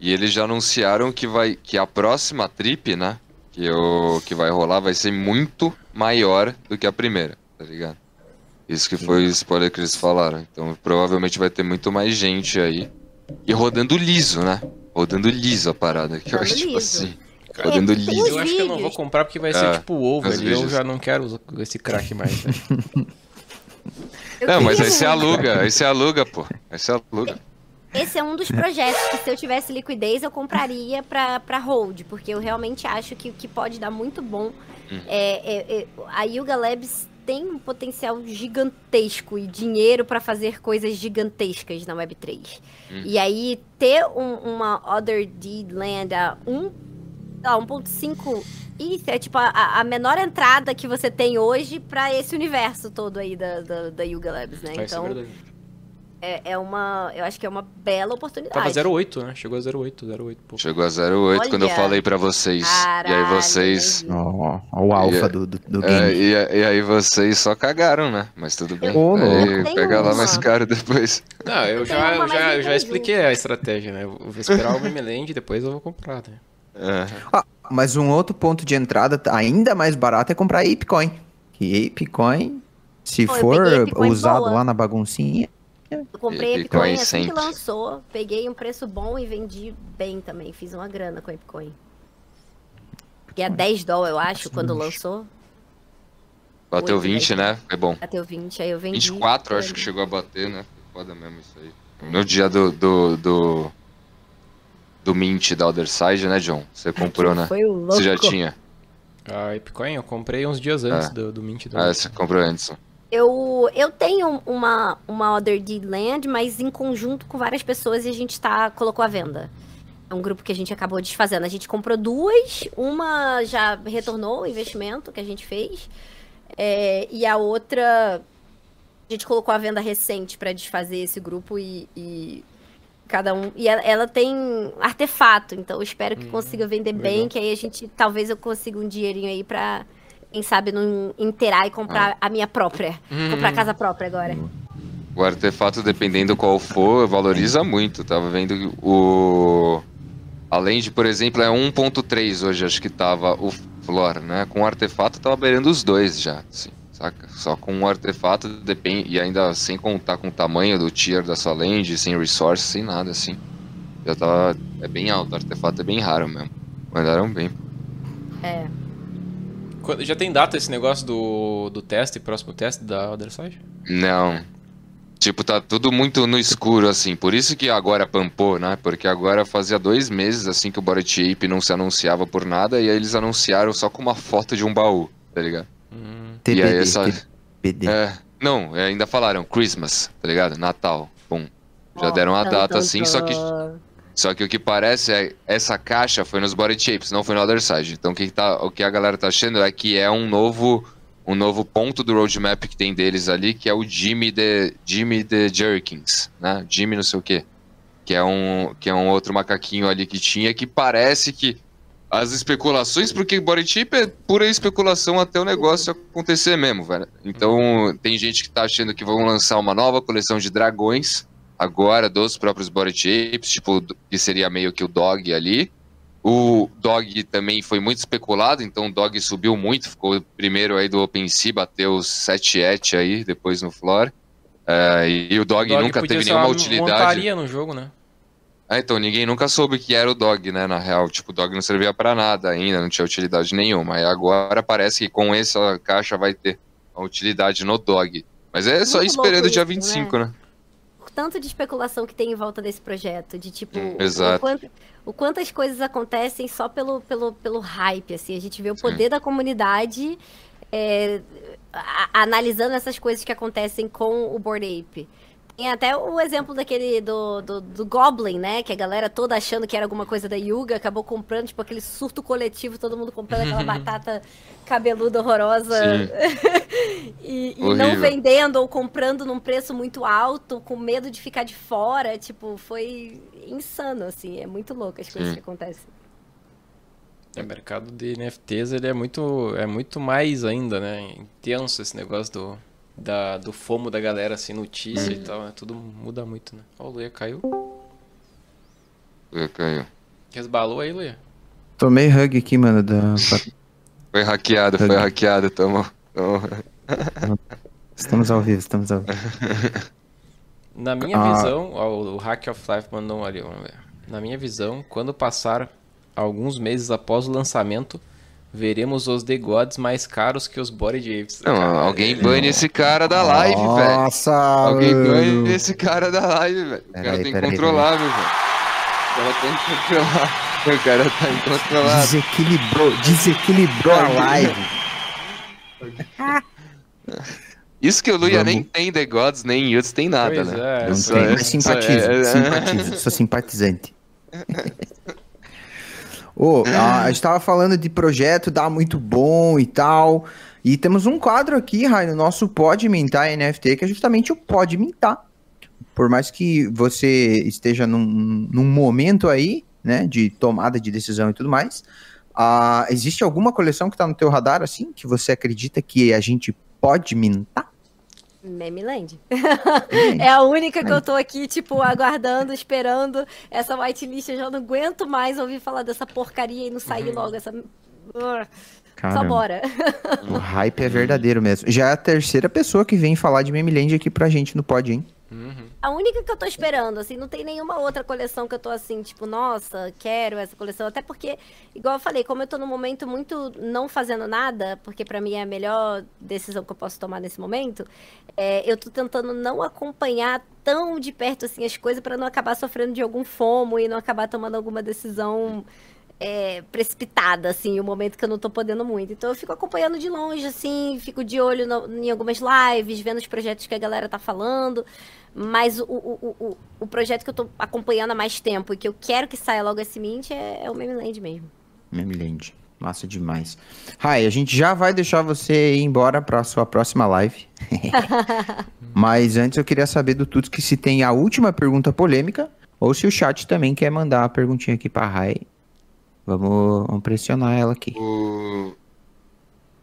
Speaker 2: E eles já anunciaram que vai que a próxima trip, né? Que, o, que vai rolar vai ser muito maior do que a primeira, tá ligado? Isso que foi o spoiler que eles falaram. Então provavelmente vai ter muito mais gente aí. E rodando liso, né? Rodando liso a parada. Que eu acho tipo assim.
Speaker 3: É,
Speaker 2: Rodando liso.
Speaker 4: Eu acho que eu não vou comprar porque vai ser
Speaker 2: É,
Speaker 4: tipo o
Speaker 2: os
Speaker 4: velho. Eu já não quero esse crack mais, velho.
Speaker 3: Eu
Speaker 2: Não, mas aí você aluga, aí você aluga, pô. Aí você aluga.
Speaker 3: Esse é um dos projetos que se eu tivesse liquidez eu compraria pra, pra hold, porque eu realmente acho que, que pode dar muito bom.
Speaker 2: Hum.
Speaker 3: É, é, é, a Yuga Labs tem um potencial gigantesco e dinheiro pra fazer coisas gigantescas na Web3.
Speaker 2: Hum.
Speaker 3: E aí ter um- uma Other Deed Land a 1, sei lá, 1.5 isso é tipo a, a menor entrada que você tem hoje pra esse universo todo aí da, da, da Yuga Labs, né?
Speaker 4: Ser
Speaker 3: Então. É, é uma. Eu acho que é uma bela oportunidade.
Speaker 4: Tava 08, né? Chegou a 08, 08, pô.
Speaker 2: Chegou a 08 quando eu
Speaker 3: Olha.
Speaker 2: falei pra vocês. e aí
Speaker 3: Caralho,
Speaker 2: vocês.
Speaker 1: Ó, ó, o alfa
Speaker 2: é-
Speaker 1: do, do,
Speaker 2: É,
Speaker 1: game.
Speaker 2: e, e aí vocês só cagaram, né? Mas tudo bem.
Speaker 1: Ô,
Speaker 2: Aí pega lá
Speaker 3: Tem
Speaker 2: mais
Speaker 3: uma.
Speaker 2: caro depois.
Speaker 4: Não, eu
Speaker 3: Tem
Speaker 4: já,
Speaker 3: uma,
Speaker 4: eu já, eu já expliquei a estratégia, né? Eu vou esperar o Memeland e depois eu vou comprar, né?
Speaker 2: É.
Speaker 1: Ah, mas um outro ponto de entrada ainda mais barato é comprar Apecoin. Que Apecoin, se
Speaker 3: eu
Speaker 1: for usado
Speaker 3: boa.
Speaker 1: lá na baguncinha,
Speaker 3: Eu comprei
Speaker 2: Bitcoin
Speaker 3: Bitcoin assim que lançou, peguei um preço bom e vendi bem também. Fiz uma grana com a Bitcoin. Porque é 10 dólares, eu acho, quando lançou.
Speaker 2: Bateu
Speaker 3: Oito,
Speaker 2: 20, né? É bom.
Speaker 3: Bateu 20, aí eu vendi.
Speaker 2: 24, acho que chegou a bater, né? Foda mesmo isso aí. no dia do, do, do, do Mint da Other Side, né, John? Você comprou, né?
Speaker 3: Foi o louco.
Speaker 2: Você já tinha.
Speaker 4: A Epicoin eu comprei uns dias antes do, do Mint. Do...
Speaker 2: Ah, você comprou antes.
Speaker 3: Eu, eu tenho uma, uma Other Deed Land, mas em conjunto com várias pessoas e a gente tá, colocou à venda. É um grupo que a gente acabou desfazendo. A gente comprou duas, uma já retornou o investimento que a gente fez, é, e a outra a gente colocou à venda recente para desfazer esse grupo e, e cada um. E ela, ela, tem artefato, então eu espero que
Speaker 4: Hum,
Speaker 3: consiga vender
Speaker 4: legal.
Speaker 3: bem, que aí a gente talvez eu consiga um dinheirinho aí pra, quem sabe, não inteirar e comprar a minha própria.
Speaker 4: Hum.
Speaker 3: Comprar a casa própria agora.
Speaker 2: O artefato, dependendo qual for, valoriza muito. Tava vendo o. Além de, por exemplo, é 1.3 hoje, acho que tava o Flor, né? Com o artefato tava beirando os dois já, assim, saca? Só com um artefato depende. E ainda sem contar com o tamanho do tier da sua land, sem resource, sem nada, assim. Já tava. É bem alto, o artefato é bem raro mesmo. Mandaram bem.
Speaker 3: É.
Speaker 4: Já tem data esse negócio do, do teste, próximo teste da Other Side?
Speaker 2: Não. Tipo, tá tudo muito no escuro, assim. Por isso que agora pampou, né? Porque agora fazia dois meses, assim, que o Bored Ape não se anunciava por nada. E aí eles anunciaram só com uma foto de um baú, tá ligado?
Speaker 4: Hum,
Speaker 2: E
Speaker 1: TBD,
Speaker 2: aí essa...
Speaker 1: TBD.
Speaker 2: É, não, ainda falaram Christmas, tá ligado? Natal, bom. Já deram uma
Speaker 3: tan,
Speaker 2: data assim, só que. Só que o que parece é essa caixa foi nos Body Shapes, não foi no Other Side. Então o que, tá, o que a galera tá achando é que é um novo um novo ponto do roadmap que tem deles ali, que é o Jimmy the Jimmy the Jerkins, né? Jimmy não sei o quê. Que é um que é um outro macaquinho ali que tinha que parece que as especulações, porque body chip é pura especulação até o negócio acontecer mesmo, velho. Então, tem gente que tá achando que vão lançar uma nova coleção de dragões agora dos próprios body shapes, tipo, que seria meio que o dog ali. O dog também foi muito especulado, então o dog subiu muito, ficou primeiro aí do OpenSea, bateu 7 et aí, depois no floor. É, e o dog,
Speaker 4: Dog
Speaker 2: nunca
Speaker 4: podia
Speaker 2: teve
Speaker 4: ser
Speaker 2: nenhuma
Speaker 4: uma
Speaker 2: utilidade.
Speaker 4: montaria no jogo, né?
Speaker 2: Ah, então ninguém nunca soube que era o dog, né, na real. Tipo, o dog não servia pra nada ainda, não tinha utilidade nenhuma. E agora parece que com essa caixa vai ter a utilidade no dog. Mas é só esperando o dia
Speaker 3: isso,
Speaker 2: 25, né?
Speaker 3: o tanto de especulação que tem em volta desse projeto, de tipo,
Speaker 2: Hum,
Speaker 3: o-
Speaker 2: exato.
Speaker 3: O, quanto, o quanto as coisas acontecem só pelo, pelo, pelo hype, assim, a gente vê o poder da comunidade é, a- analisando essas coisas que acontecem com o Board Ape. Tem até o exemplo daquele do, do, do Goblin, né? Que a galera toda achando que era alguma coisa da Yuga, acabou comprando, tipo, aquele surto coletivo, todo mundo comprando aquela batata cabeluda horrorosa e, e não vendendo ou comprando num preço muito alto, com medo de ficar de fora. Tipo, foi insano, assim. É muito louco as coisas
Speaker 2: Sim.
Speaker 3: que acontecem.
Speaker 4: O mercado de NFTs ele é muito, é muito mais ainda, né? Intenso esse negócio do, da, do fomo da galera, assim, notícia e tal. Né? Tudo muda muito, né? Ó, o Luia caiu.
Speaker 2: Foi, caiu.
Speaker 4: Resbalou aí, Luia.
Speaker 1: Tomei hug aqui, mano. Da...
Speaker 2: Foi hackeado, foi hackeado, tamo. tamo-
Speaker 1: Estamos ao vivo, estamos ao vivo.
Speaker 4: Na minha
Speaker 1: Ah.
Speaker 4: visão, ó, o Hack of Life mandou um ali, vamos ver. Na minha visão, quando passar alguns meses após o lançamento, veremos os The Gods mais caros que os Body Apes.
Speaker 2: Não,
Speaker 4: Cara,
Speaker 2: alguém
Speaker 4: ele-
Speaker 2: bane esse cara da live, velho.
Speaker 1: Nossa,
Speaker 2: Alguém bane esse cara da live, velho. O cara
Speaker 1: Peraí,
Speaker 2: tá incontrolável, velho. O cara tá incontrolável. O cara tá incontrolável.
Speaker 1: Desequilibrou, desequilibrou a live.
Speaker 2: Isso que o Luia
Speaker 1: Vamos.
Speaker 2: nem tem The Gods, nem Yuts, tem nada,
Speaker 4: Pois
Speaker 2: né?
Speaker 4: é.
Speaker 1: Não tem,
Speaker 2: é-
Speaker 1: mas
Speaker 2: só
Speaker 1: simpatizo,
Speaker 2: é-
Speaker 1: simpatizo, sou simpatizante. Ô, a, gente tava falando de projeto, dá muito bom e tal. E temos um quadro aqui, Rai, no nosso Pode Mintar NFT, que é justamente o Pode Mintar. Por mais que você esteja num, num momento aí, né, de tomada de decisão e tudo mais, ah, existe alguma coleção que tá no teu radar, assim, que você acredita que a gente pode mintar?
Speaker 3: Memeland. é a única que eu tô aqui, tipo, aguardando, esperando essa whitelist. Eu já não aguento mais ouvir falar dessa porcaria e não sair logo essa. Ugh, Só bora.
Speaker 1: O hype é verdadeiro mesmo. Já é a terceira pessoa que vem falar de Memeland aqui pra gente no pod, hein?
Speaker 3: A única que eu tô esperando, assim, não tem nenhuma outra coleção que eu tô assim, tipo, nossa, quero essa coleção. Até porque, igual eu falei, como eu tô num momento muito não fazendo nada, porque para mim é a melhor decisão que eu posso tomar nesse momento, é, eu tô tentando não acompanhar tão de perto assim as coisas para não acabar sofrendo de algum fomo e não acabar tomando alguma decisão é, precipitada, assim, o momento que eu não tô podendo muito. Então eu fico acompanhando de longe, assim, fico de olho no, em algumas lives, vendo os projetos que a galera tá falando. Mas o, o, o, o projeto que eu tô acompanhando há mais tempo e que eu quero que saia logo esse Mint é, é o Memeland mesmo.
Speaker 1: Memeland. Massa demais. Rai, a gente já vai deixar você ir embora para sua próxima live. Mas antes eu queria saber do Tuts que se tem a última pergunta polêmica ou se o chat também quer mandar uma perguntinha aqui para Rai. Vamos, vamos pressionar ela aqui.
Speaker 2: O...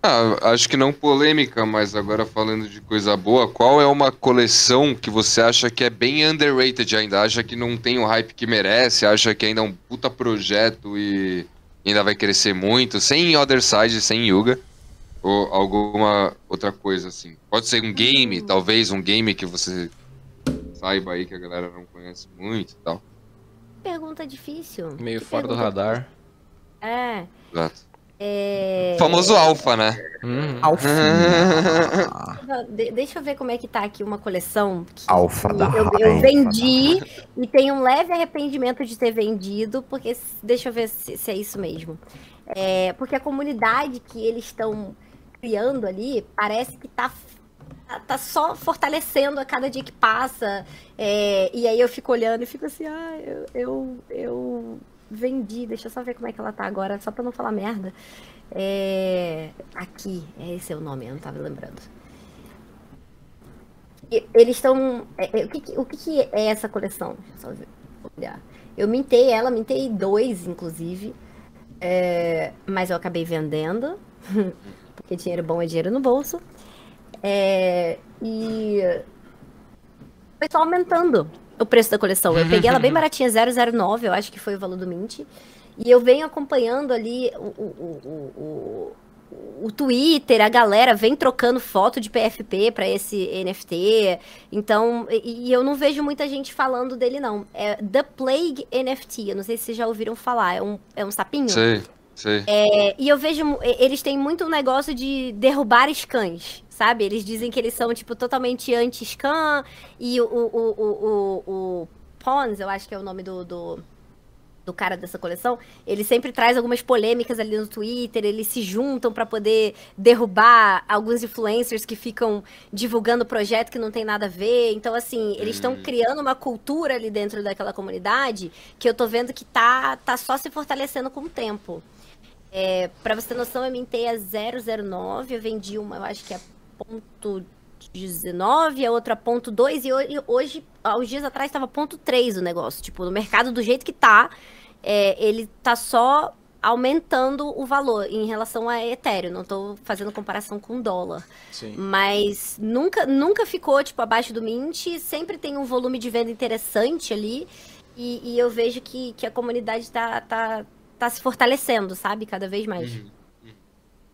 Speaker 2: Ah, acho que não polêmica, mas agora falando de coisa boa, qual é uma coleção que você acha que é bem underrated ainda? Acha que não tem o hype que merece? Acha que ainda é um puta projeto e ainda vai crescer muito? Sem Other Side, sem Yuga? Ou alguma outra coisa assim? Pode ser um game, hum. talvez um game que você saiba aí que a galera não conhece muito e tal.
Speaker 3: Pergunta difícil.
Speaker 4: Meio
Speaker 3: que
Speaker 4: fora do radar.
Speaker 3: É.
Speaker 2: Exato.
Speaker 3: É...
Speaker 2: Famoso alfa, né?
Speaker 1: Hum. Alfa.
Speaker 3: De deixa eu ver como é que tá aqui uma coleção.
Speaker 1: alfa da
Speaker 3: Eu, eu vendi e tenho um leve arrependimento de ter vendido, porque deixa eu ver se, se é isso mesmo. É, porque a comunidade que eles estão criando ali parece que tá tá só fortalecendo a cada dia que passa. É, e aí eu fico olhando e fico assim, ah, eu, eu, eu vendi. Deixa eu só ver como é que ela tá agora, só pra não falar merda. É... Aqui, esse é o nome, eu não tava lembrando. eles estão. É, é, o, que, o que, é essa coleção? Deixa eu só olhar. Eu mintei ela, mintei dois, inclusive. É, mas eu acabei vendendo. porque dinheiro bom é dinheiro no bolso. É, e foi só aumentando o preço da coleção. Eu peguei ela bem baratinha, 009, eu acho que foi o valor do Mint. E eu venho acompanhando ali o, o, o, o, o Twitter, a galera vem trocando foto de PFP para esse NFT. Então, e, e, eu não vejo muita gente falando dele, não. É The Plague NFT, eu não sei se vocês já ouviram falar. É um, é um sapinho?
Speaker 2: Sim, sim.
Speaker 3: É, e eu vejo, eles têm muito um negócio de derrubar scans sabe? Eles dizem que eles são, tipo, totalmente anti-scan e o, o, o, o, o Pons, eu acho que é o nome do, do, do, cara dessa coleção, ele sempre traz algumas polêmicas ali no Twitter, eles se juntam para poder derrubar alguns influencers que ficam divulgando projeto que não tem nada a ver. Então, assim, eles estão hum. criando uma cultura ali dentro daquela comunidade que eu tô vendo que tá, tá só se fortalecendo com o tempo. É, para você ter noção, eu mintei a 009, eu vendi uma, eu acho que é ponto 19, a outra ponto 2, e hoje, há uns dias atrás, estava ponto 3 o negócio. Tipo, no mercado do jeito que tá, é, ele tá só aumentando o valor em relação a Ethereum. Não estou fazendo comparação com dólar. Sim. Mas nunca, nunca ficou, tipo, abaixo do Mint. Sempre tem um volume de venda interessante ali. E, e eu vejo que, que a comunidade tá, tá, tá se fortalecendo, sabe? Cada vez mais. Uhum.
Speaker 2: uhum.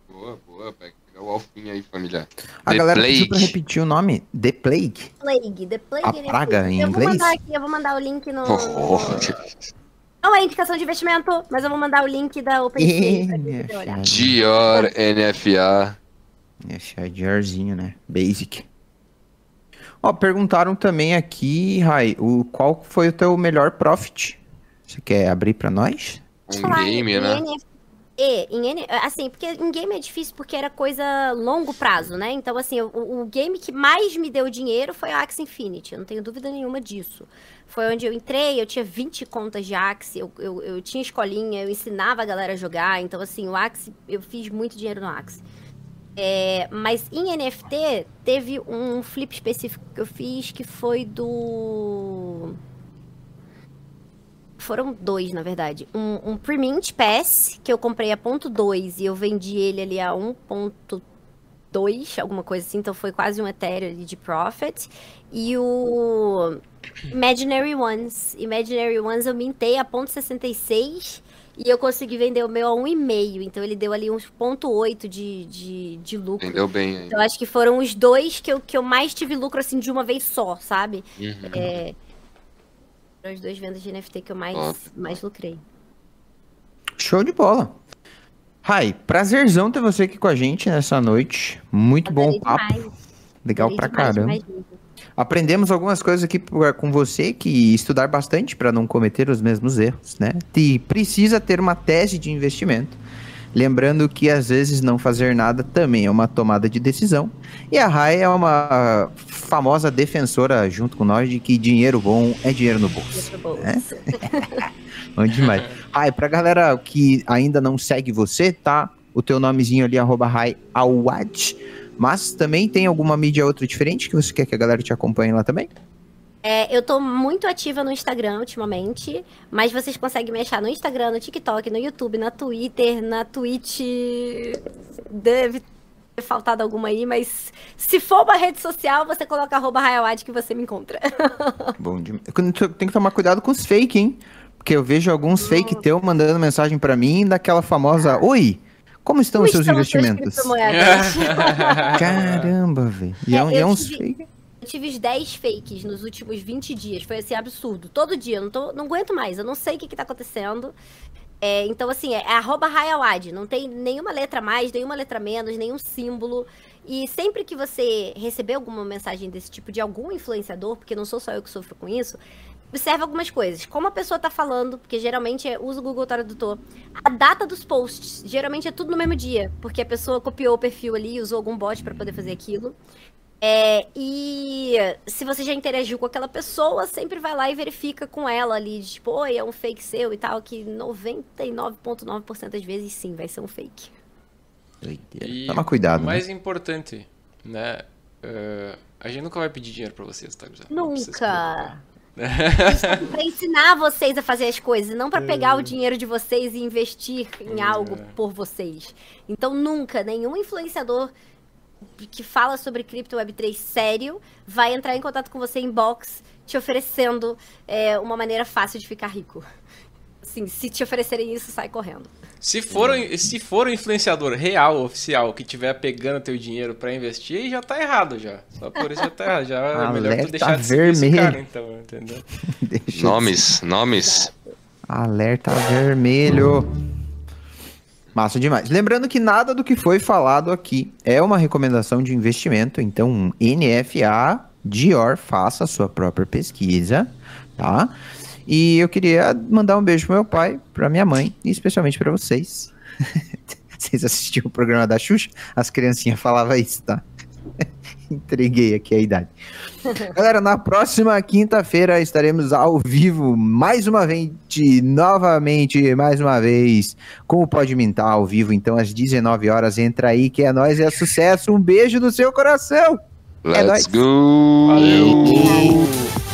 Speaker 2: Boa, boa, Beck o alfinha aí, família.
Speaker 1: A The galera Plague. pediu pra repetir o nome. The Plague.
Speaker 3: Plague. The Plague.
Speaker 1: A praga em eu inglês?
Speaker 3: Vou mandar aqui, eu vou mandar o link no... Oh. Não é indicação de investimento, mas eu vou mandar o link da OpenSea pra olhar.
Speaker 2: Dior NFA.
Speaker 1: NFA Diorzinho, né? Basic. Ó, perguntaram também aqui, Rai, o, qual foi o teu melhor profit? Você quer abrir pra nós?
Speaker 2: Um game, né?
Speaker 3: E, em, assim, porque em game é difícil porque era coisa longo prazo, né? Então, assim, o, o game que mais me deu dinheiro foi a Axie Infinity, eu não tenho dúvida nenhuma disso. Foi onde eu entrei, eu tinha 20 contas de Axie, eu, eu, eu tinha escolinha, eu ensinava a galera a jogar, então, assim, o Axie, eu fiz muito dinheiro no Axie. É, mas em NFT, teve um flip específico que eu fiz que foi do foram dois, na verdade. Um, um Premint Pass, que eu comprei a ponto 2 e eu vendi ele ali a 1.3, 2, alguma coisa assim, então foi quase um Ethereum ali de profit. E o Imaginary Ones. Imaginary Ones eu mintei a ponto .66 e eu consegui vender o meu a 1,5. Então ele deu ali uns ponto .8 de, de, de lucro.
Speaker 2: Vendeu bem aí.
Speaker 3: Então acho que foram os dois que eu, que eu mais tive lucro assim de uma vez só, sabe?
Speaker 2: Uhum.
Speaker 3: É, foram as duas vendas de NFT que eu mais, mais lucrei.
Speaker 1: Show de bola. Rai, prazerzão ter você aqui com a gente nessa noite. Muito bom papo.
Speaker 3: demais.
Speaker 1: Legal
Speaker 3: Adorei
Speaker 1: pra
Speaker 3: demais,
Speaker 1: caramba.
Speaker 3: demais.
Speaker 1: Aprendemos algumas coisas aqui com você que estudar bastante para não cometer os mesmos erros, né? E precisa ter uma tese de investimento. Lembrando que às vezes não fazer nada também é uma tomada de decisão. E a Rai é uma famosa defensora junto com nós de que dinheiro bom é dinheiro no bolso.
Speaker 3: Outro bolso.
Speaker 1: É? Bom demais. Rai, pra galera que ainda não segue você, tá? O teu nomezinho ali, arroba Rai Awad. Mas também tem alguma mídia outra diferente que você quer que a galera te acompanhe lá também?
Speaker 3: É, eu tô muito ativa no Instagram ultimamente, mas vocês conseguem me achar no Instagram, no TikTok, no YouTube, na Twitter, na Twitch. Deve ter faltado alguma aí, mas se for uma rede social, você coloca arroba que você me encontra.
Speaker 1: Bom demais. Tem que tomar cuidado com os fake, hein? Porque eu vejo alguns fake teu mandando mensagem pra mim daquela famosa Oi, como estão
Speaker 3: Como
Speaker 1: os seus
Speaker 3: estão
Speaker 1: investimentos? Caramba, velho. E é,
Speaker 3: É,
Speaker 1: é uns
Speaker 3: tive-
Speaker 1: fake.
Speaker 3: Eu tive os 10 fakes nos últimos 20 dias. Foi assim, absurdo. Todo dia. Eu não, tô, não aguento mais. Eu não sei o que, que tá acontecendo. É, então, assim, é, é arroba Hayawad. Não tem nenhuma letra mais, nenhuma letra menos, nenhum símbolo. E sempre que você receber alguma mensagem desse tipo de algum influenciador, porque não sou só eu que sofro com isso, observe algumas coisas. Como a pessoa tá falando, porque geralmente é, usa o Google Tradutor. A data dos posts. Geralmente é tudo no mesmo dia, porque a pessoa copiou o perfil ali, usou algum bot para poder fazer aquilo. É, e se você já interagiu com aquela pessoa, sempre vai lá e verifica com ela ali, tipo, oi, é um fake seu e tal, que 99,9% das vezes sim, vai ser um fake.
Speaker 4: E
Speaker 1: Toma cuidado,
Speaker 4: o
Speaker 1: né?
Speaker 4: mais importante, né? eh, a gente nunca vai pedir dinheiro pra vocês, tá? Se
Speaker 3: Nunca! pra ensinar vocês a fazer as coisas, não pra pegar o dinheiro de vocês e investir em algo por vocês. Então nunca nenhum influenciador que fala sobre cripto Web3 sério vai entrar em contato com você em box te oferecendo é, uma maneira fácil de ficar rico. Assim, se te oferecerem isso, sai correndo.
Speaker 4: Se for, se for um influenciador real, oficial, que tiver pegando teu dinheiro pra investir, aí já tá errado já. Só por isso já tá errado. Já é melhor
Speaker 1: Alerta
Speaker 4: tu deixar de
Speaker 1: vermelho.
Speaker 4: cara, então, entendeu?
Speaker 2: Nomes, nomes.
Speaker 1: Alerta vermelho. Massa demais. Lembrando que nada do que foi falado aqui é uma recomendação de investimento, então NFA, Dior, faça a sua própria pesquisa, tá? E eu queria mandar um beijo pro meu pai, pra minha mãe e especialmente pra vocês. Vocês assistiam o programa da Xuxa? As criancinhas falavam isso, tá? Entreguei aqui a idade. Galera, na próxima quinta-feira estaremos ao vivo mais uma vez, novamente, mais uma vez, com o Pode Mintar ao vivo. Então, às 19 horas, entra aí, que é nóis, é sucesso. Um beijo no seu coração. É nóis.
Speaker 2: Let's go!
Speaker 4: Valeu!